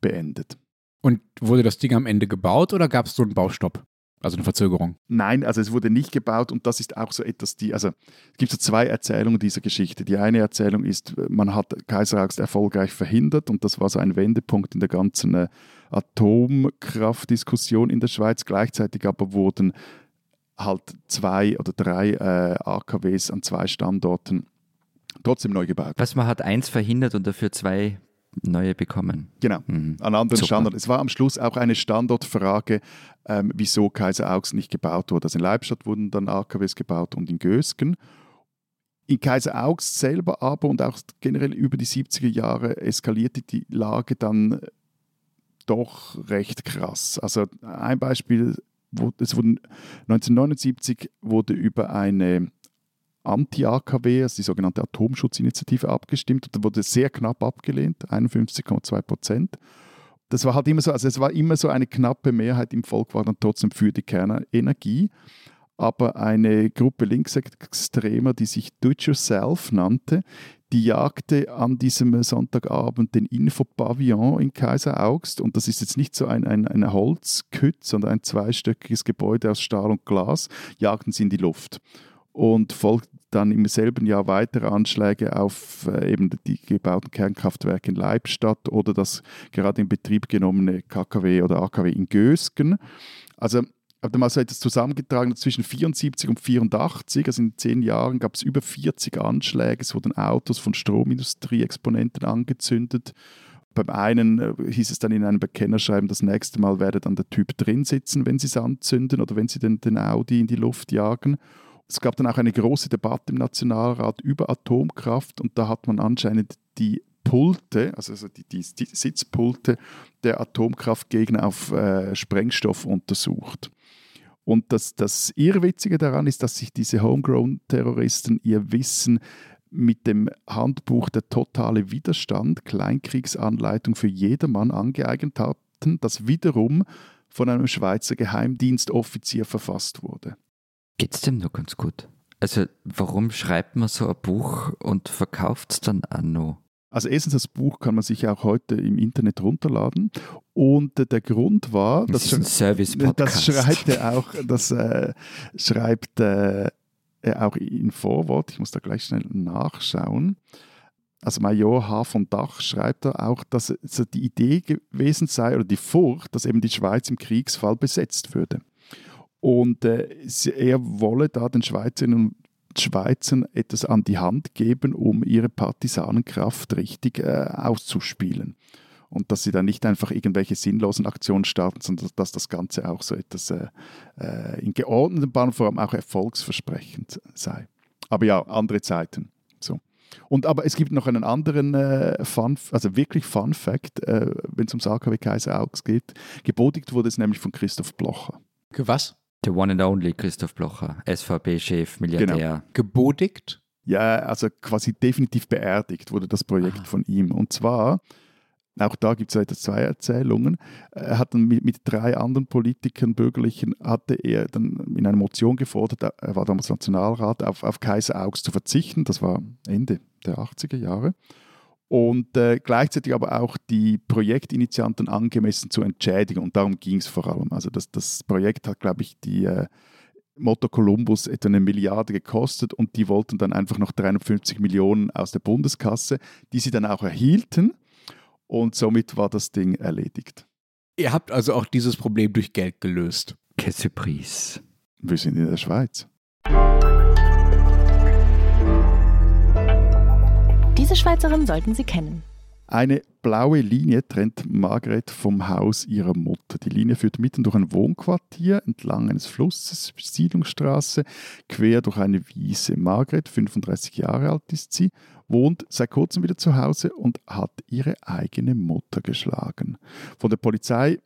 beendet. Und wurde das Ding am Ende gebaut oder gab es so einen Baustopp? Also eine Verzögerung? Nein, also es wurde nicht gebaut und das ist auch so etwas, die, also es gibt so zwei Erzählungen dieser Geschichte. Die eine Erzählung ist, man hat Kaiser Augst erfolgreich verhindert und das war so ein Wendepunkt in der ganzen äh, Atomkraftdiskussion in der Schweiz. Gleichzeitig aber wurden halt zwei oder drei äh, AKWs an zwei Standorten trotzdem neu gebaut. Was man hat eins verhindert und dafür zwei neue bekommen. Genau. Mhm. an anderen Super. Standorten. Es war am Schluss auch eine Standortfrage, ähm, wieso Kaiser Augst nicht gebaut wurde. Also in Leibstadt wurden dann AKWs gebaut und in Gösgen. In Kaiser Augst selber aber und auch generell über die 70er Jahre eskalierte die Lage dann doch recht krass. Also ein Beispiel, es wurden 1979 wurde über eine Anti-AKW, also die sogenannte Atomschutzinitiative, abgestimmt und wurde sehr knapp abgelehnt, 51,2 Prozent. Das war halt immer so, also es war immer so eine knappe Mehrheit im Volk war dann trotzdem für die Kernenergie. Aber eine Gruppe Linksextremer, die sich Do It Yourself nannte, die jagte an diesem Sonntagabend den Infopavillon in Kaiser Augst. Und das ist jetzt nicht so ein, ein, ein Holzkütt, sondern ein zweistöckiges Gebäude aus Stahl und Glas, jagten sie in die Luft. Und folgt dann im selben Jahr weitere Anschläge auf äh, eben die gebauten Kernkraftwerke in Leibstadt oder das gerade in Betrieb genommene KKW oder AKW in Gösgen. Also ich habe mal so etwas zusammengetragen, zwischen 74 und 84, also in zehn Jahren gab es über 40 Anschläge, es wurden Autos von Stromindustrieexponenten angezündet. Beim einen äh, hieß es dann in einem Bekennerschreiben, das nächste Mal werde dann der Typ drin sitzen, wenn sie es anzünden oder wenn sie den, den Audi in die Luft jagen. Es gab dann auch eine große Debatte im Nationalrat über Atomkraft und da hat man anscheinend die Pulte, also also die, die, die Sitzpulte der Atomkraftgegner auf äh, Sprengstoff untersucht. Und das, das Irrwitzige daran ist, dass sich diese Homegrown-Terroristen ihr Wissen mit dem Handbuch Der totale Widerstand, Kleinkriegsanleitung für jedermann angeeignet hatten, das wiederum von einem Schweizer Geheimdienstoffizier verfasst wurde. Geht's dem nur ganz gut? Also, warum schreibt man so ein Buch und verkauft es dann auch noch? Also erstens, das Buch kann man sich auch heute im Internet runterladen. Und äh, der Grund war, Das dass Service-Podcast. Das schreibt er auch, das äh, schreibt äh, er auch in Vorwort. Ich muss da gleich schnell nachschauen. Also Major H. von Dach schreibt er auch, dass es die Idee gewesen sei oder die Furcht, dass eben die Schweiz im Kriegsfall besetzt würde. Und äh, er wolle da den Schweizerinnen und Schweizern etwas an die Hand geben, um ihre Partisanenkraft richtig äh, auszuspielen und dass sie dann nicht einfach irgendwelche sinnlosen Aktionen starten, sondern dass das Ganze auch so etwas äh, äh, in geordneten Bahn vor allem auch erfolgsversprechend sei. Aber ja, andere Zeiten. So. Und aber es gibt noch einen anderen äh, Fun, also wirklich Fun Fact, äh, wenn es ums AKW Kaiser Augst geht. Gebodigt wurde es nämlich von Christoph Blocher. Was? The one and only Christoph Blocher, SVP-Chef, Milliardär. Gebodigt? Ja, also quasi definitiv beerdigt wurde das Projekt Ah. von ihm. Und zwar, auch da gibt es zwei Erzählungen, er hat dann mit, mit drei anderen Politikern, Bürgerlichen, hatte er dann in einer Motion gefordert, er war damals Nationalrat, auf, auf Kaiser Augst zu verzichten. Das war Ende der 80er Jahre. Und äh, gleichzeitig aber auch die Projektinitianten angemessen zu entschädigen. Und darum ging es vor allem. Also das, das Projekt hat, glaube ich, die äh, Motto Columbus etwa eine Milliarde gekostet und die wollten dann einfach noch 350 Millionen aus der Bundeskasse, die sie dann auch erhielten. Und somit war das Ding erledigt. Ihr habt also auch dieses Problem durch Geld gelöst. Que surprise. Wir sind in der Schweiz. Diese Schweizerin sollten Sie kennen. Eine blaue Linie trennt Margret vom Haus ihrer Mutter. Die Linie führt mitten durch ein Wohnquartier, entlang eines Flusses, Siedlungsstraße, quer durch eine Wiese. Margret, 35 Jahre alt ist sie, wohnt seit kurzem wieder zu Hause und hat ihre eigene Mutter geschlagen. Von der Polizei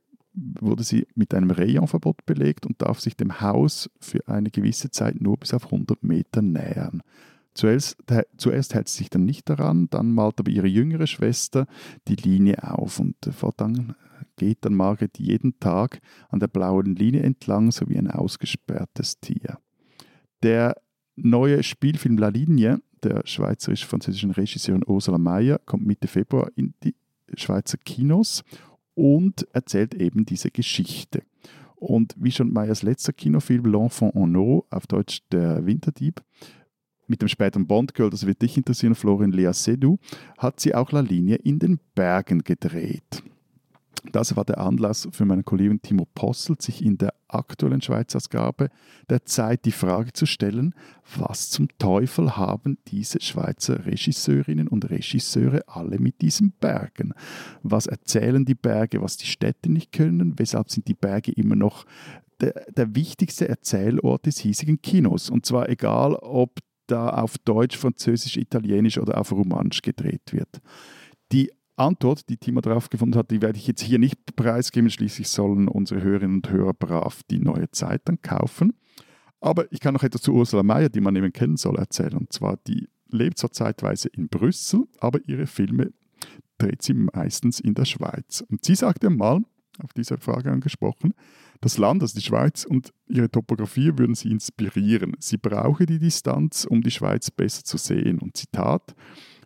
wurde sie mit einem Rayonverbot belegt und darf sich dem Haus für eine gewisse Zeit nur bis auf 100 Meter nähern. Zuerst, hält sie sich dann nicht daran, dann malt aber ihre jüngere Schwester die Linie auf und äh, fortan geht dann Margret jeden Tag an der blauen Linie entlang, so wie ein ausgesperrtes Tier. Der neue Spielfilm La Linie der schweizerisch-französischen Regisseurin Ursula Mayer kommt Mitte Februar in die Schweizer Kinos und erzählt eben diese Geschichte. Und wie schon Meyers letzter Kinofilm L'Enfant en eau, auf Deutsch Der Winterdieb, mit dem späteren Bond-Girl, das wird dich interessieren, Florian Lea Seydoux, hat sie auch La Linie in den Bergen gedreht. Das war der Anlass für meinen Kollegen Timo Posselt, sich in der aktuellen Schweizausgabe der Zeit die Frage zu stellen, was zum Teufel haben diese Schweizer Regisseurinnen und Regisseure alle mit diesen Bergen? Was erzählen die Berge, was die Städte nicht können? Weshalb sind die Berge immer noch der, der wichtigste Erzählort des hiesigen Kinos? Und zwar egal, ob da auf Deutsch, Französisch, Italienisch oder auf Romansch gedreht wird. Die Antwort, die Timo darauf gefunden hat, die werde ich jetzt hier nicht preisgeben. Schließlich sollen unsere Hörerinnen und Hörer brav die neue Zeit dann kaufen. Aber ich kann noch etwas zu Ursula Mayer, die man eben kennen soll, erzählen. Und zwar, die lebt zwar zeitweise in Brüssel, aber ihre Filme dreht sie meistens in der Schweiz. Und sie sagte mal, auf diese Frage angesprochen, das Land, also die Schweiz und ihre Topografie würden sie inspirieren. Sie brauche die Distanz, um die Schweiz besser zu sehen. Und Zitat,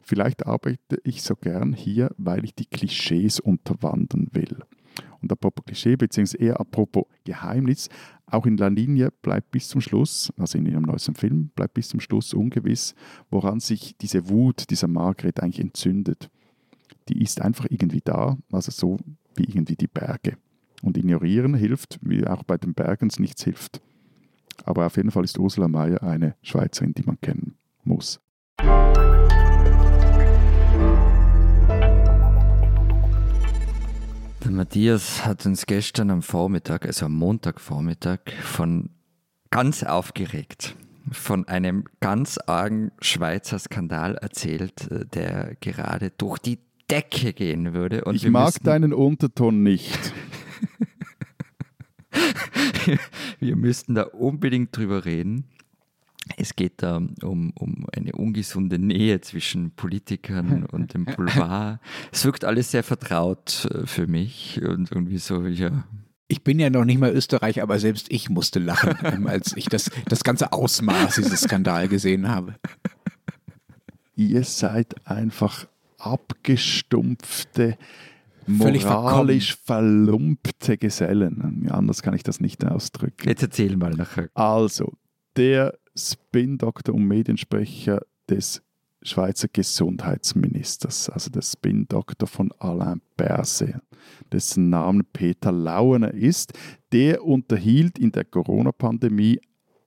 vielleicht arbeite ich so gern hier, weil ich die Klischees unterwandern will. Und apropos Klischee, beziehungsweise eher apropos Geheimnis, auch in La Linie bleibt bis zum Schluss, also in ihrem neuesten Film, bleibt bis zum Schluss ungewiss, woran sich diese Wut dieser Margret eigentlich entzündet. Die ist einfach irgendwie da, also so wie irgendwie die Berge. Und ignorieren hilft, wie auch bei den Bergens nichts hilft. Aber auf jeden Fall ist Ursula Mayer eine Schweizerin, die man kennen muss. Der Matthias hat uns gestern am Vormittag, also am Montagvormittag, von ganz aufgeregt von einem ganz argen Schweizer Skandal erzählt, äh, der gerade durch die Decke gehen würde. Und ich mag deinen Unterton nicht. wir müssten da unbedingt drüber reden. Es geht da um, um eine ungesunde Nähe zwischen Politikern und dem Boulevard. Es wirkt alles sehr vertraut äh, für mich und irgendwie so, ja. Ich bin ja noch nicht mal Österreich, aber selbst ich musste lachen, ähm, als ich das, das ganze Ausmaß dieses Skandal gesehen habe. Ihr seid einfach abgestumpfte moralisch verlumpte Gesellen. Anders kann ich das nicht ausdrücken. Jetzt erzähl mal nachher. Also, der Spin-Doktor und Mediensprecher des Schweizer Gesundheitsministers, also der Spin-Doktor von Alain Berset, dessen Name Peter Lauener ist, der unterhielt in der Corona-Pandemie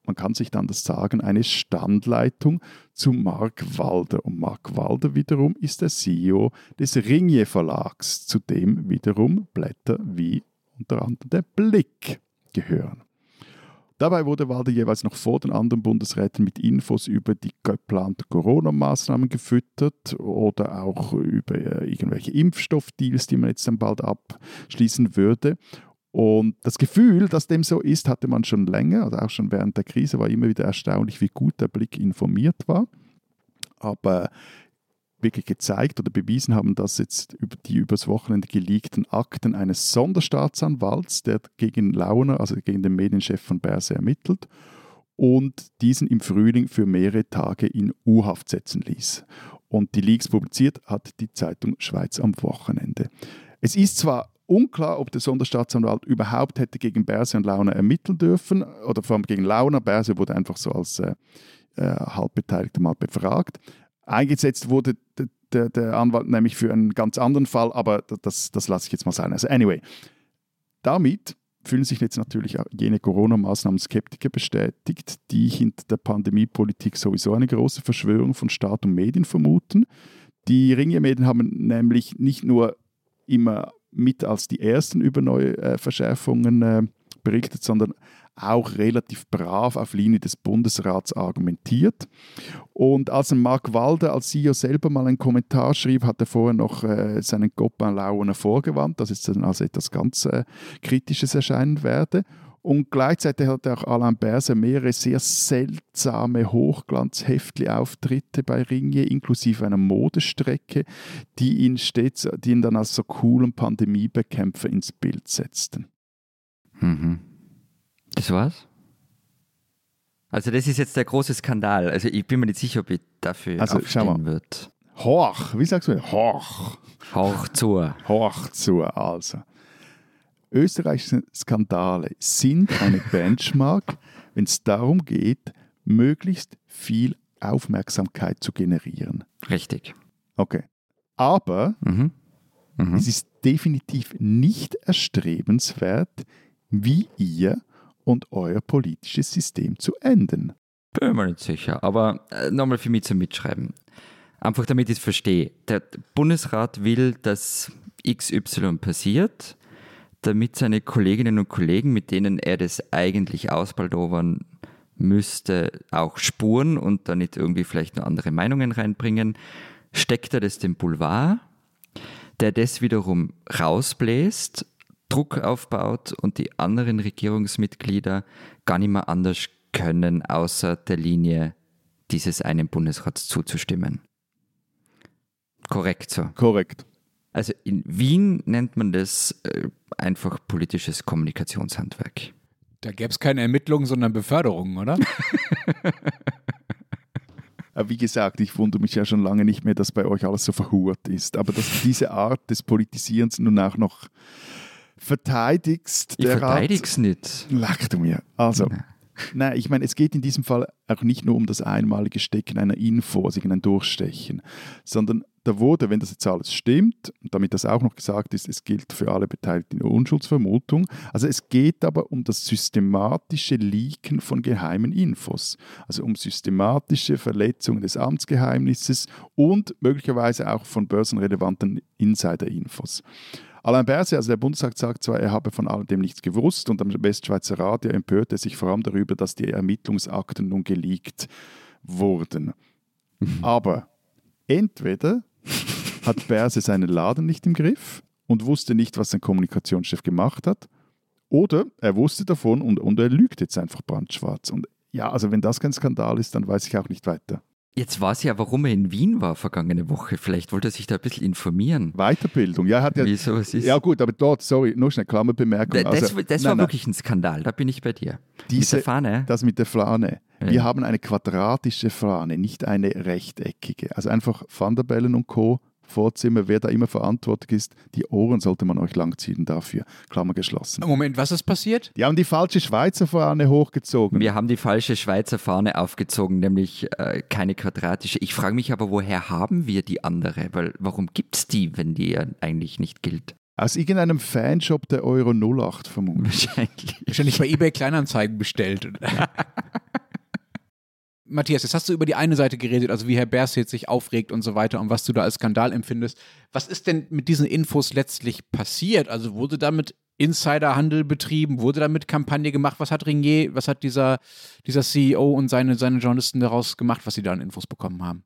man kann sich dann das sagen, eine Standleitung zu Mark Walder. Und Mark Walder wiederum ist der CEO des Ringier Verlags, zu dem wiederum Blätter wie unter anderem der Blick gehören. Dabei wurde Walder jeweils noch vor den anderen Bundesräten mit Infos über die geplanten Corona-Maßnahmen gefüttert oder auch über irgendwelche Impfstoffdeals, die man jetzt dann bald abschließen würde. Und das Gefühl, dass dem so ist, hatte man schon länger, also auch schon während der Krise, war immer wieder erstaunlich, wie gut der Blick informiert war. Aber wirklich gezeigt oder bewiesen haben das jetzt die übers Wochenende geleakten Akten eines Sonderstaatsanwalts, der gegen Launer, also gegen den Medienchef von Berse ermittelt und diesen im Frühling für mehrere Tage in U-Haft setzen ließ. Und die Leaks publiziert hat die Zeitung Schweiz am Wochenende. Es ist zwar unklar, ob der Sonderstaatsanwalt überhaupt hätte gegen Berse und Launer ermitteln dürfen oder vor allem gegen Launer. Berse wurde einfach so als äh, äh, Halbbeteiligter mal befragt. Eingesetzt wurde der, der, Anwalt nämlich für einen ganz anderen Fall, aber das, das lasse ich jetzt mal sein. Also anyway, damit fühlen sich jetzt natürlich auch jene Corona-Maßnahmen Skeptiker bestätigt, die hinter der Pandemiepolitik sowieso eine große Verschwörung von Staat und Medien vermuten. Die Ringier-Medien haben nämlich nicht nur immer mit als die ersten über neue äh, Verschärfungen äh, berichtet, sondern auch relativ brav auf Linie des Bundesrats argumentiert. Und als Mark Walder als CEO selber mal einen Kommentar schrieb, hat er vorher noch äh, seinen Copain Launer vorgewandt, dass es dann als etwas ganz äh, Kritisches erscheinen werde. Und gleichzeitig hat auch Alain Berset mehrere sehr seltsame Hochglanzheftli-Auftritte bei Ringe, inklusive einer Modestrecke, die ihn stets, die ihn dann als so coolen Pandemiebekämpfer ins Bild setzten. Mhm. Das war's? Also das ist jetzt der große Skandal. Also ich bin mir nicht sicher, ob ich dafür also, aufstehen wird. Hoch, wie sagst du? Hoch. Hoch zu. Hoch zu, also. Österreichische Skandale sind eine Benchmark, wenn es darum geht, möglichst viel Aufmerksamkeit zu generieren. Richtig. Okay. Aber mhm. Mhm. es ist definitiv nicht erstrebenswert, wie ihr und euer politisches System zu enden. Bin mir nicht sicher, aber äh, nochmal für mich zum Mitschreiben. Einfach damit ich es verstehe. Der Bundesrat will, dass XY passiert, damit seine Kolleginnen und Kollegen, mit denen er das eigentlich ausbaldowern müsste, auch spuren und da nicht irgendwie vielleicht nur andere Meinungen reinbringen, steckt er das dem Boulevard, der das wiederum rausbläst Druck aufbaut und die anderen Regierungsmitglieder gar nicht mehr anders können, außer der Linie dieses einen Bundesrats zuzustimmen. Korrekt so. Korrekt. Also in Wien nennt man das äh, einfach politisches Kommunikationshandwerk. Da gäbe es keine Ermittlungen, sondern Beförderungen, oder? Wie gesagt, ich wundere mich ja schon lange nicht mehr, dass bei euch alles so verhurt ist. Aber dass diese Art des Politisierens nun auch noch verteidigst. Ich verteidig's nicht. Lacht du mir. Also, Nein. Nein, ich meine, es geht in diesem Fall auch nicht nur um das einmalige Stecken einer Info, also irgendein Durchstechen, sondern da wurde, wenn das jetzt alles stimmt, damit das auch noch gesagt ist, es gilt für alle Beteiligten eine Unschuldsvermutung. Also es geht aber um das systematische Leaken von geheimen Infos, also um systematische Verletzungen des Amtsgeheimnisses und möglicherweise auch von börsenrelevanten Insider-Infos. Alain Berset, also der Bundestag, sagt zwar, er habe von all dem nichts gewusst und am Westschweizer Radio empörte er sich vor allem darüber, dass die Ermittlungsakten nun geleakt wurden. Mhm. Aber entweder hat Berse seinen Laden nicht im Griff und wusste nicht, was sein Kommunikationschef gemacht hat, oder er wusste davon und, und er lügt jetzt einfach brandschwarz. Und ja, also wenn das kein Skandal ist, dann weiß ich auch nicht weiter. Jetzt weiß ja, warum er in Wien war vergangene Woche. Vielleicht wollte er sich da ein bisschen informieren. Weiterbildung, ja, hat ja. Wie sowas ist. Ja, gut, aber dort, sorry, nur schnell Klammerbemerkung. Das, also, das nein, war nein. wirklich ein Skandal, da bin ich bei dir. Diese, mit der Fahne? Das mit der Fahne. Ja. Wir haben eine quadratische Fahne, nicht eine rechteckige. Also einfach Van der Bellen und Co. Vorzimmer, wer da immer verantwortlich ist, die Ohren sollte man euch langziehen dafür. Klammer geschlossen. Moment, was ist passiert? Die haben die falsche Schweizer Fahne hochgezogen. Wir haben die falsche Schweizer Fahne aufgezogen, nämlich äh, keine quadratische. Ich frage mich aber, woher haben wir die andere? Weil warum gibt es die, wenn die ja eigentlich nicht gilt? Aus irgendeinem Fanshop der Euro 08 vermutlich. Wahrscheinlich. Wahrscheinlich bei eBay Kleinanzeigen bestellt. Matthias, jetzt hast du über die eine Seite geredet, also wie Herr Bers jetzt sich aufregt und so weiter und was du da als Skandal empfindest. Was ist denn mit diesen Infos letztlich passiert? Also wurde damit Insiderhandel betrieben? Wurde damit Kampagne gemacht? Was hat Ringier, was hat dieser, dieser CEO und seine, seine Journalisten daraus gemacht, was sie da an Infos bekommen haben?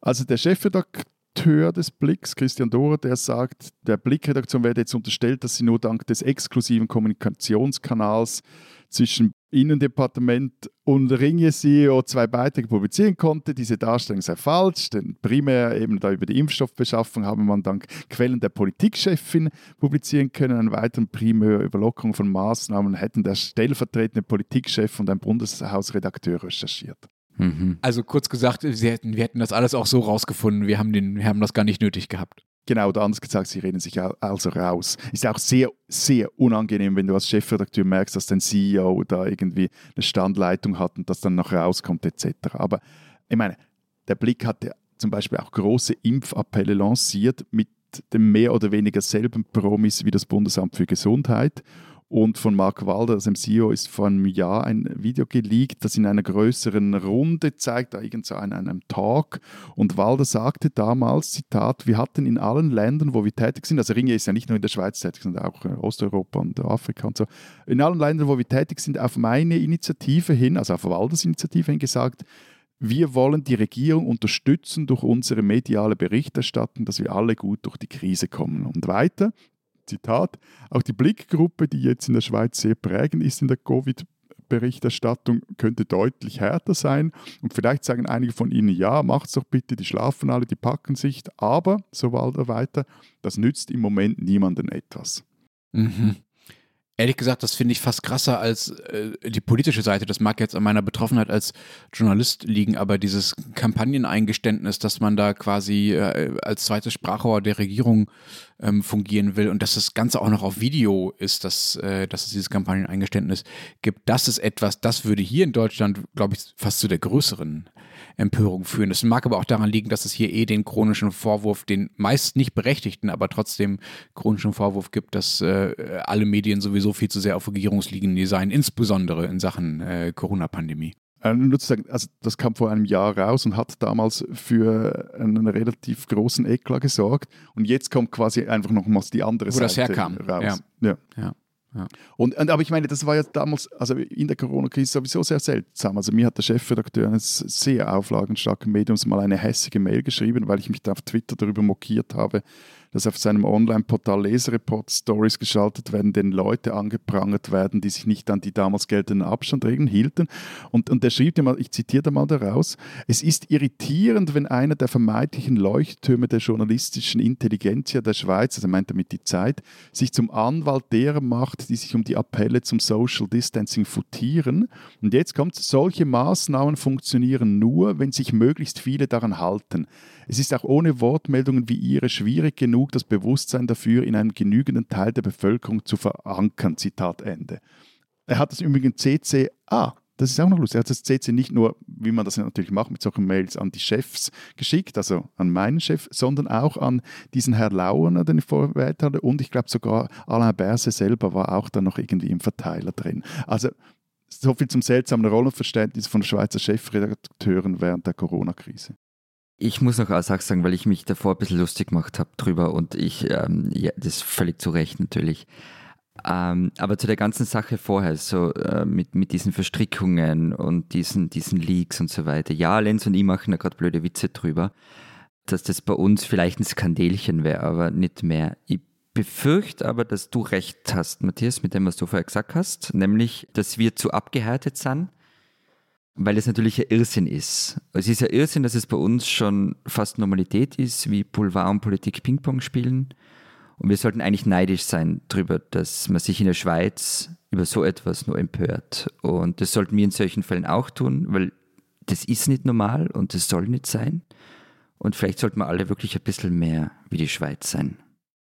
Also der Chefredakteur des Blicks, Christian Dorer, der sagt, der Blickredaktion werde jetzt unterstellt, dass sie nur dank des exklusiven Kommunikationskanals zwischen Innendepartement und Ringe-CEO zwei Beiträge publizieren konnte. Diese Darstellung sei falsch, denn primär eben da über die Impfstoffbeschaffung habe man dank Quellen der Politikchefin publizieren können. Einen weiteren Primär über Lockerung von Maßnahmen hätten der stellvertretende Politikchef und ein Bundeshausredakteur recherchiert. Mhm. Also kurz gesagt, sie hätten, wir hätten das alles auch so rausgefunden, wir haben, den, wir haben das gar nicht nötig gehabt. Genau, oder anders gesagt, sie reden sich also raus. Ist auch sehr, sehr unangenehm, wenn du als Chefredakteur merkst, dass dein CEO da irgendwie eine Standleitung hat und das dann noch rauskommt etc. Aber ich meine, der Blick hat ja zum Beispiel auch große Impfappelle lanciert mit dem mehr oder weniger selben Promis wie das Bundesamt für Gesundheit. Und von Mark Walder, dem CEO, ist vor einem Jahr ein Video geleakt, das in einer größeren Runde zeigt, da irgend so an einem Talk. Und Walder sagte damals, Zitat, wir hatten in allen Ländern, wo wir tätig sind, also Ringe ist ja nicht nur in der Schweiz tätig, sondern auch in Osteuropa und Afrika und so, in allen Ländern, wo wir tätig sind, auf meine Initiative hin, also auf Walders Initiative hin gesagt, wir wollen die Regierung unterstützen durch unsere mediale Berichterstattung, dass wir alle gut durch die Krise kommen. Und weiter, Zitat, auch die Blickgruppe, die jetzt in der Schweiz sehr prägend ist in der Covid- Berichterstattung könnte deutlich härter sein. Und vielleicht sagen einige von Ihnen, ja, macht's doch bitte, die schlafen alle, die packen sich. Aber, so Walder weiter, das nützt im Moment niemandem etwas. Mhm. Ehrlich gesagt, das finde ich fast krasser als äh, die politische Seite. Das mag jetzt an meiner Betroffenheit als Journalist liegen, aber dieses Kampagneneingeständnis, dass man da quasi äh, als zweites Sprachrohr der Regierung ähm, fungieren will und dass das Ganze auch noch auf Video ist, dass, äh, dass es dieses Kampagneneingeständnis gibt, das ist etwas, das würde hier in Deutschland, glaube ich, fast zu der größeren Empörung führen. Das mag aber auch daran liegen, dass es hier eh den chronischen Vorwurf, den meist nicht berechtigten, aber trotzdem chronischen Vorwurf gibt, dass äh, alle Medien sowieso viel zu sehr auf Regierungslinie seien, insbesondere in Sachen äh, Corona-Pandemie. Äh, nur zu sagen, also das kam vor einem Jahr raus und hat damals für einen relativ großen Eklat gesorgt. Und jetzt kommt quasi einfach nochmals die andere Wo Seite das herkam. raus. Ja. ja. Ja. Und, und, aber ich meine, das war ja damals, also in der Corona-Krise sowieso sehr seltsam. Also mir hat der Chefredakteur eines sehr auflagenstarken Mediums mal eine hässliche Mail geschrieben, weil ich mich da auf Twitter darüber mokiert habe, dass auf seinem Online-Portal Lesereport-Stories geschaltet werden, denen Leute angeprangert werden, die sich nicht an die damals geltenden Abstandregeln hielten. Und, und er schrieb mal, ich zitiere da mal daraus, es ist irritierend, wenn einer der vermeintlichen Leuchttürme der journalistischen Intelligenzia der Schweiz, also meint damit die Zeit, sich zum Anwalt derer macht, die sich um die Appelle zum Social Distancing futieren. Und jetzt kommt, solche Maßnahmen funktionieren nur, wenn sich möglichst viele daran halten. Es ist auch ohne Wortmeldungen wie Ihre schwierig genug, das Bewusstsein dafür in einem genügenden Teil der Bevölkerung zu verankern. Zitat Ende. Er hat das übrigens CC, ah, das ist auch noch lustig. Er hat das CC nicht nur, wie man das natürlich macht, mit solchen Mails an die Chefs geschickt, also an meinen Chef, sondern auch an diesen Herr Lauener, den ich vorher erwähnt hatte. Und ich glaube sogar Alain Berse selber war auch da noch irgendwie im Verteiler drin. Also so viel zum seltsamen Rollenverständnis von Schweizer Chefredakteuren während der Corona-Krise. Ich muss noch als sagen, weil ich mich davor ein bisschen lustig gemacht habe drüber und ich, ähm, ja, das ist völlig zu Recht natürlich. Ähm, aber zu der ganzen Sache vorher, so äh, mit, mit diesen Verstrickungen und diesen, diesen Leaks und so weiter. Ja, Lenz und ich machen da gerade blöde Witze drüber, dass das bei uns vielleicht ein Skandelchen wäre, aber nicht mehr. Ich befürchte aber, dass du recht hast, Matthias, mit dem, was du vorher gesagt hast, nämlich, dass wir zu abgehärtet sind weil es natürlich ein Irrsinn ist. Es ist ein Irrsinn, dass es bei uns schon fast Normalität ist, wie Boulevard und Politik Ping-Pong spielen. Und wir sollten eigentlich neidisch sein darüber, dass man sich in der Schweiz über so etwas nur empört. Und das sollten wir in solchen Fällen auch tun, weil das ist nicht normal und das soll nicht sein. Und vielleicht sollten wir alle wirklich ein bisschen mehr wie die Schweiz sein.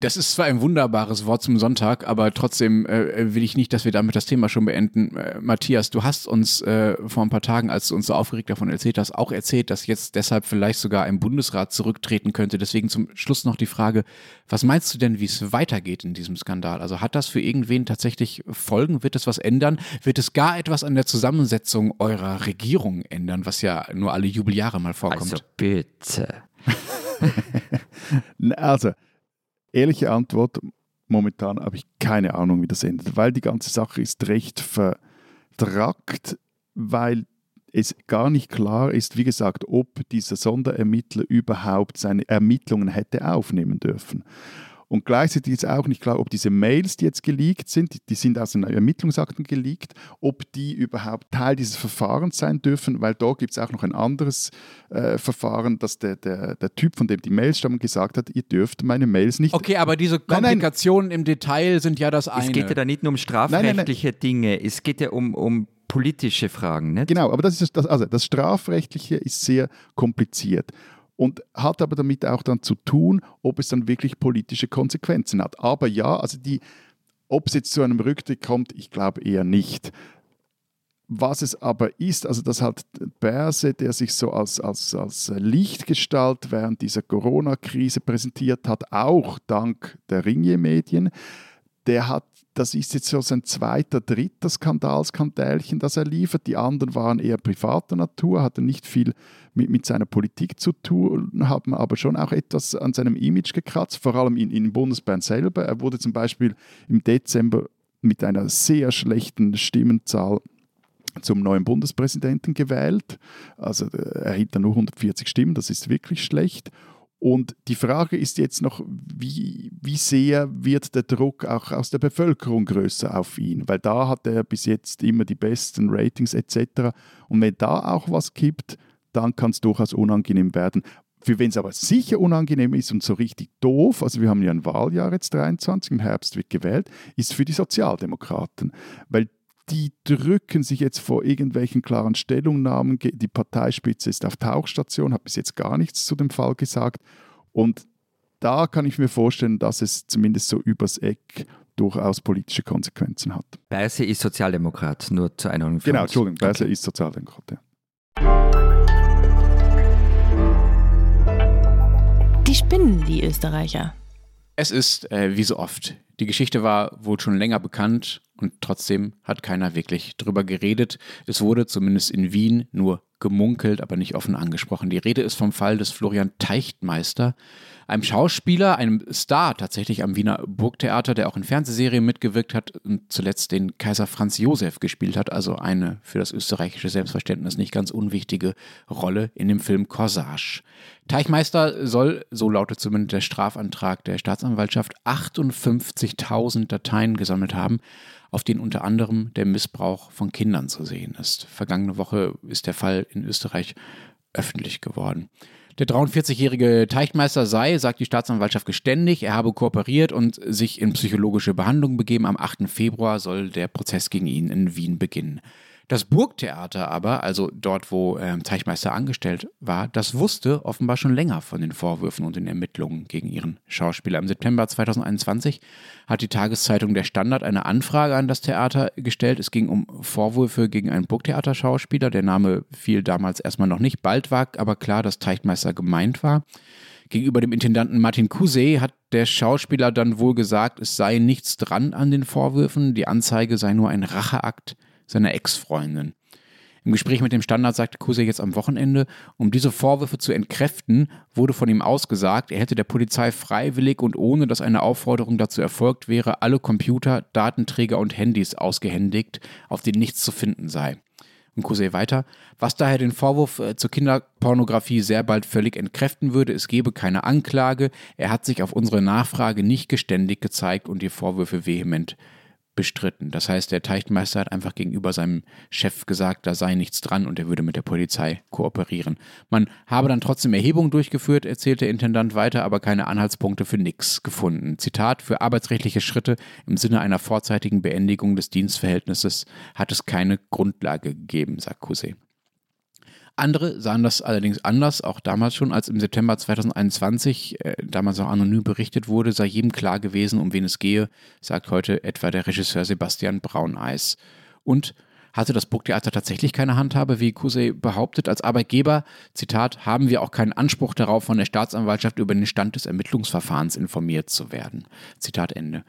Das ist zwar ein wunderbares Wort zum Sonntag, aber trotzdem äh, will ich nicht, dass wir damit das Thema schon beenden. Äh, Matthias, du hast uns äh, vor ein paar Tagen, als du uns so aufgeregt davon erzählt hast, auch erzählt, dass jetzt deshalb vielleicht sogar ein Bundesrat zurücktreten könnte. Deswegen zum Schluss noch die Frage, was meinst du denn, wie es weitergeht in diesem Skandal? Also hat das für irgendwen tatsächlich Folgen? Wird es was ändern? Wird es gar etwas an der Zusammensetzung eurer Regierung ändern, was ja nur alle Jubeljahre mal vorkommt? Also bitte. also, ehrliche Antwort, momentan habe ich keine Ahnung, wie das endet, weil die ganze Sache ist recht vertrackt, weil es gar nicht klar ist, wie gesagt, ob dieser Sonderermittler überhaupt seine Ermittlungen hätte aufnehmen dürfen. Und gleichzeitig ist auch nicht klar, ob diese Mails, die jetzt geleakt sind, die, die sind aus den Ermittlungsakten geleakt, ob die überhaupt Teil dieses Verfahrens sein dürfen, weil da gibt es auch noch ein anderes äh, Verfahren, dass der, der, der Typ, von dem die Mails stammen, gesagt hat, ihr dürft meine Mails nicht. Okay, aber diese Komplikationen nein, nein. im Detail sind ja das eine. Es geht ja da nicht nur um strafrechtliche nein, Dinge, es geht ja um, um politische Fragen, nicht? Genau, aber das ist das, also das Strafrechtliche ist sehr kompliziert und hat aber damit auch dann zu tun, ob es dann wirklich politische Konsequenzen hat. Aber ja, also die, ob es jetzt zu einem Rücktritt kommt, ich glaube eher nicht. Was es aber ist, also dass halt Berse, der sich so als, als, als Lichtgestalt während dieser Corona-Krise präsentiert hat, auch dank der Ringier-Medien, der hat, das ist jetzt so sein zweiter, dritter Skandalskandälchen, das er liefert. Die anderen waren eher privater Natur, hatten nicht viel mit, mit seiner Politik zu tun, haben aber schon auch etwas an seinem Image gekratzt, vor allem in, in Bundesbern selber. Er wurde zum Beispiel im Dezember mit einer sehr schlechten Stimmenzahl zum neuen Bundespräsidenten gewählt. Also äh, er erhielt dann nur 140 Stimmen, das ist wirklich schlecht. Und die Frage ist jetzt noch, wie, wie sehr wird der Druck auch aus der Bevölkerung größer auf ihn? Weil da hat er bis jetzt immer die besten Ratings etc. Und wenn da auch was kippt, dann kann es durchaus unangenehm werden. Für wen es aber sicher unangenehm ist und so richtig doof, also wir haben ja ein Wahljahr jetzt 23, im Herbst wird gewählt, ist für die Sozialdemokraten. Weil die drücken sich jetzt vor irgendwelchen klaren Stellungnahmen. Die Parteispitze ist auf Tauchstation, hat bis jetzt gar nichts zu dem Fall gesagt. Und da kann ich mir vorstellen, dass es zumindest so übers Eck durchaus politische Konsequenzen hat. Beise ist Sozialdemokrat, nur zur Einordnung. Genau, Entschuldigung, Beise okay. ist Sozialdemokrat. Ja. Die spinnen, die Österreicher. Es ist, äh, wie so oft, die Geschichte war wohl schon länger bekannt und trotzdem hat keiner wirklich drüber geredet. Es wurde zumindest in Wien nur gemunkelt, aber nicht offen angesprochen. Die Rede ist vom Fall des Florian Teichtmeister, einem Schauspieler, einem Star tatsächlich am Wiener Burgtheater, der auch in Fernsehserien mitgewirkt hat und zuletzt den Kaiser Franz Josef gespielt hat, also eine für das österreichische Selbstverständnis nicht ganz unwichtige Rolle in dem Film Corsage. Teichmeister soll, so lautet zumindest der Strafantrag der Staatsanwaltschaft, 58.000 Dateien gesammelt haben, auf denen unter anderem der Missbrauch von Kindern zu sehen ist. Vergangene Woche ist der Fall in Österreich öffentlich geworden. Der 43-jährige Teichmeister sei, sagt die Staatsanwaltschaft geständig, er habe kooperiert und sich in psychologische Behandlung begeben. Am 8. Februar soll der Prozess gegen ihn in Wien beginnen. Das Burgtheater aber, also dort, wo ähm, Teichmeister angestellt war, das wusste offenbar schon länger von den Vorwürfen und den Ermittlungen gegen ihren Schauspieler. Im September 2021 hat die Tageszeitung Der Standard eine Anfrage an das Theater gestellt. Es ging um Vorwürfe gegen einen Burgtheaterschauspieler. Der Name fiel damals erstmal noch nicht. Bald war aber klar, dass Teichmeister gemeint war. Gegenüber dem Intendanten Martin Cousey hat der Schauspieler dann wohl gesagt, es sei nichts dran an den Vorwürfen, die Anzeige sei nur ein Racheakt seiner Ex-Freundin. Im Gespräch mit dem Standard sagte Kuse jetzt am Wochenende, um diese Vorwürfe zu entkräften, wurde von ihm ausgesagt, er hätte der Polizei freiwillig und ohne dass eine Aufforderung dazu erfolgt wäre, alle Computer, Datenträger und Handys ausgehändigt, auf denen nichts zu finden sei. Und Kuse weiter, was daher den Vorwurf äh, zur Kinderpornografie sehr bald völlig entkräften würde, es gebe keine Anklage, er hat sich auf unsere Nachfrage nicht geständig gezeigt und die Vorwürfe vehement bestritten. Das heißt, der Teichtmeister hat einfach gegenüber seinem Chef gesagt, da sei nichts dran und er würde mit der Polizei kooperieren. Man habe dann trotzdem Erhebungen durchgeführt, erzählt der Intendant weiter, aber keine Anhaltspunkte für nix gefunden. Zitat, für arbeitsrechtliche Schritte im Sinne einer vorzeitigen Beendigung des Dienstverhältnisses hat es keine Grundlage gegeben, sagt Couset. Andere sahen das allerdings anders, auch damals schon, als im September 2021, äh, damals auch anonym berichtet wurde, sei jedem klar gewesen, um wen es gehe, sagt heute etwa der Regisseur Sebastian Brauneis. Und hatte das Burgtheater tatsächlich keine Handhabe, wie Kusey behauptet. Als Arbeitgeber, Zitat, haben wir auch keinen Anspruch darauf, von der Staatsanwaltschaft über den Stand des Ermittlungsverfahrens informiert zu werden. Zitat Ende.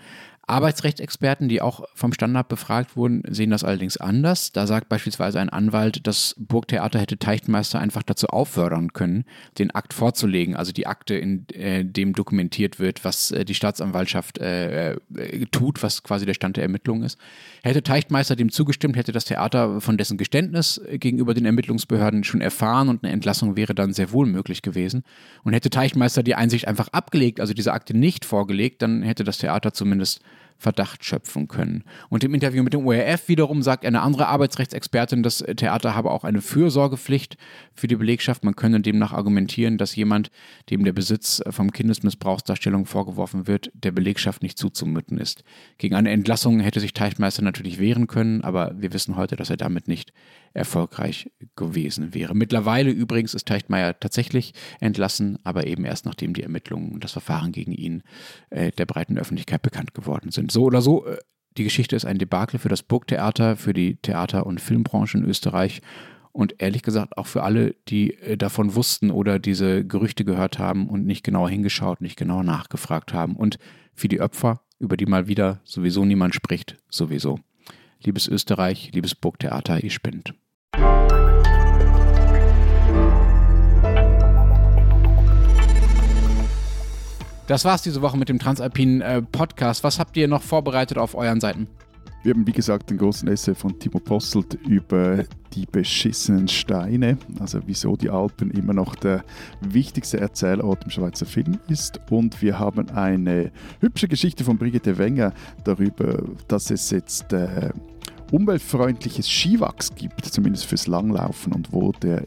Arbeitsrechtsexperten, die auch vom Standard befragt wurden, sehen das allerdings anders. Da sagt beispielsweise ein Anwalt, das Burgtheater hätte Teichtmeister einfach dazu auffordern können, den Akt vorzulegen, also die Akte, in äh, dem dokumentiert wird, was äh, die Staatsanwaltschaft äh, äh, tut, was quasi der Stand der Ermittlung ist. Hätte Teichtmeister dem zugestimmt, hätte das Theater von dessen Geständnis äh, gegenüber den Ermittlungsbehörden schon erfahren und eine Entlassung wäre dann sehr wohl möglich gewesen. Und hätte Teichtmeister die Einsicht einfach abgelegt, also diese Akte nicht vorgelegt, dann hätte das Theater zumindest Verdacht schöpfen können. Und im Interview mit dem ORF wiederum sagt eine andere Arbeitsrechtsexpertin, das Theater habe auch eine Fürsorgepflicht für die Belegschaft. Man könne demnach argumentieren, dass jemand, dem der Besitz vom Kindesmissbrauchsdarstellung vorgeworfen wird, der Belegschaft nicht zuzumuten ist. Gegen eine Entlassung hätte sich Teichmeister natürlich wehren können, aber wir wissen heute, dass er damit nicht erfolgreich gewesen wäre. Mittlerweile übrigens ist Teichtmeier tatsächlich entlassen, aber eben erst nachdem die Ermittlungen und das Verfahren gegen ihn äh, der breiten Öffentlichkeit bekannt geworden sind. So oder so, äh, die Geschichte ist ein Debakel für das Burgtheater, für die Theater- und Filmbranche in Österreich und ehrlich gesagt auch für alle, die äh, davon wussten oder diese Gerüchte gehört haben und nicht genau hingeschaut, nicht genau nachgefragt haben und für die Opfer, über die mal wieder sowieso niemand spricht, sowieso. Liebes Österreich, liebes Burgtheater, ihr spinnt. Das war's diese Woche mit dem Transalpinen äh, Podcast. Was habt ihr noch vorbereitet auf euren Seiten? Wir haben, wie gesagt, den großen Essay von Timo Posselt über die beschissenen Steine, also wieso die Alpen immer noch der wichtigste Erzählort im Schweizer Film ist. Und wir haben eine hübsche Geschichte von Brigitte Wenger darüber, dass es jetzt äh, umweltfreundliches Skiwachs gibt, zumindest fürs Langlaufen und wo der,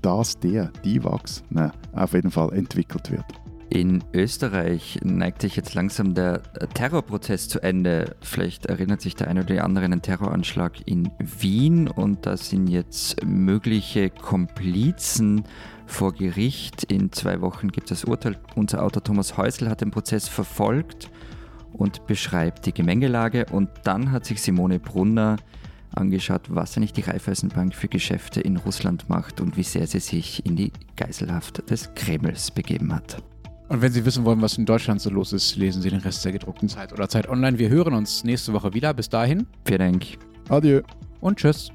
das, der, die Wachs, na, auf jeden Fall entwickelt wird. In Österreich neigt sich jetzt langsam der Terrorprozess zu Ende. Vielleicht erinnert sich der eine oder die andere an einen Terroranschlag in Wien und da sind jetzt mögliche Komplizen vor Gericht. In zwei Wochen gibt es das Urteil. Unser Autor Thomas Häusl hat den Prozess verfolgt und beschreibt die Gemengelage. Und dann hat sich Simone Brunner angeschaut, was eigentlich die Raiffeisenbank für Geschäfte in Russland macht und wie sehr sie sich in die Geiselhaft des Kremls begeben hat. Und wenn Sie wissen wollen, was in Deutschland so los ist, lesen Sie den Rest der gedruckten Zeit oder Zeit online. Wir hören uns nächste Woche wieder. Bis dahin. Vielen Dank. Adieu. Und tschüss.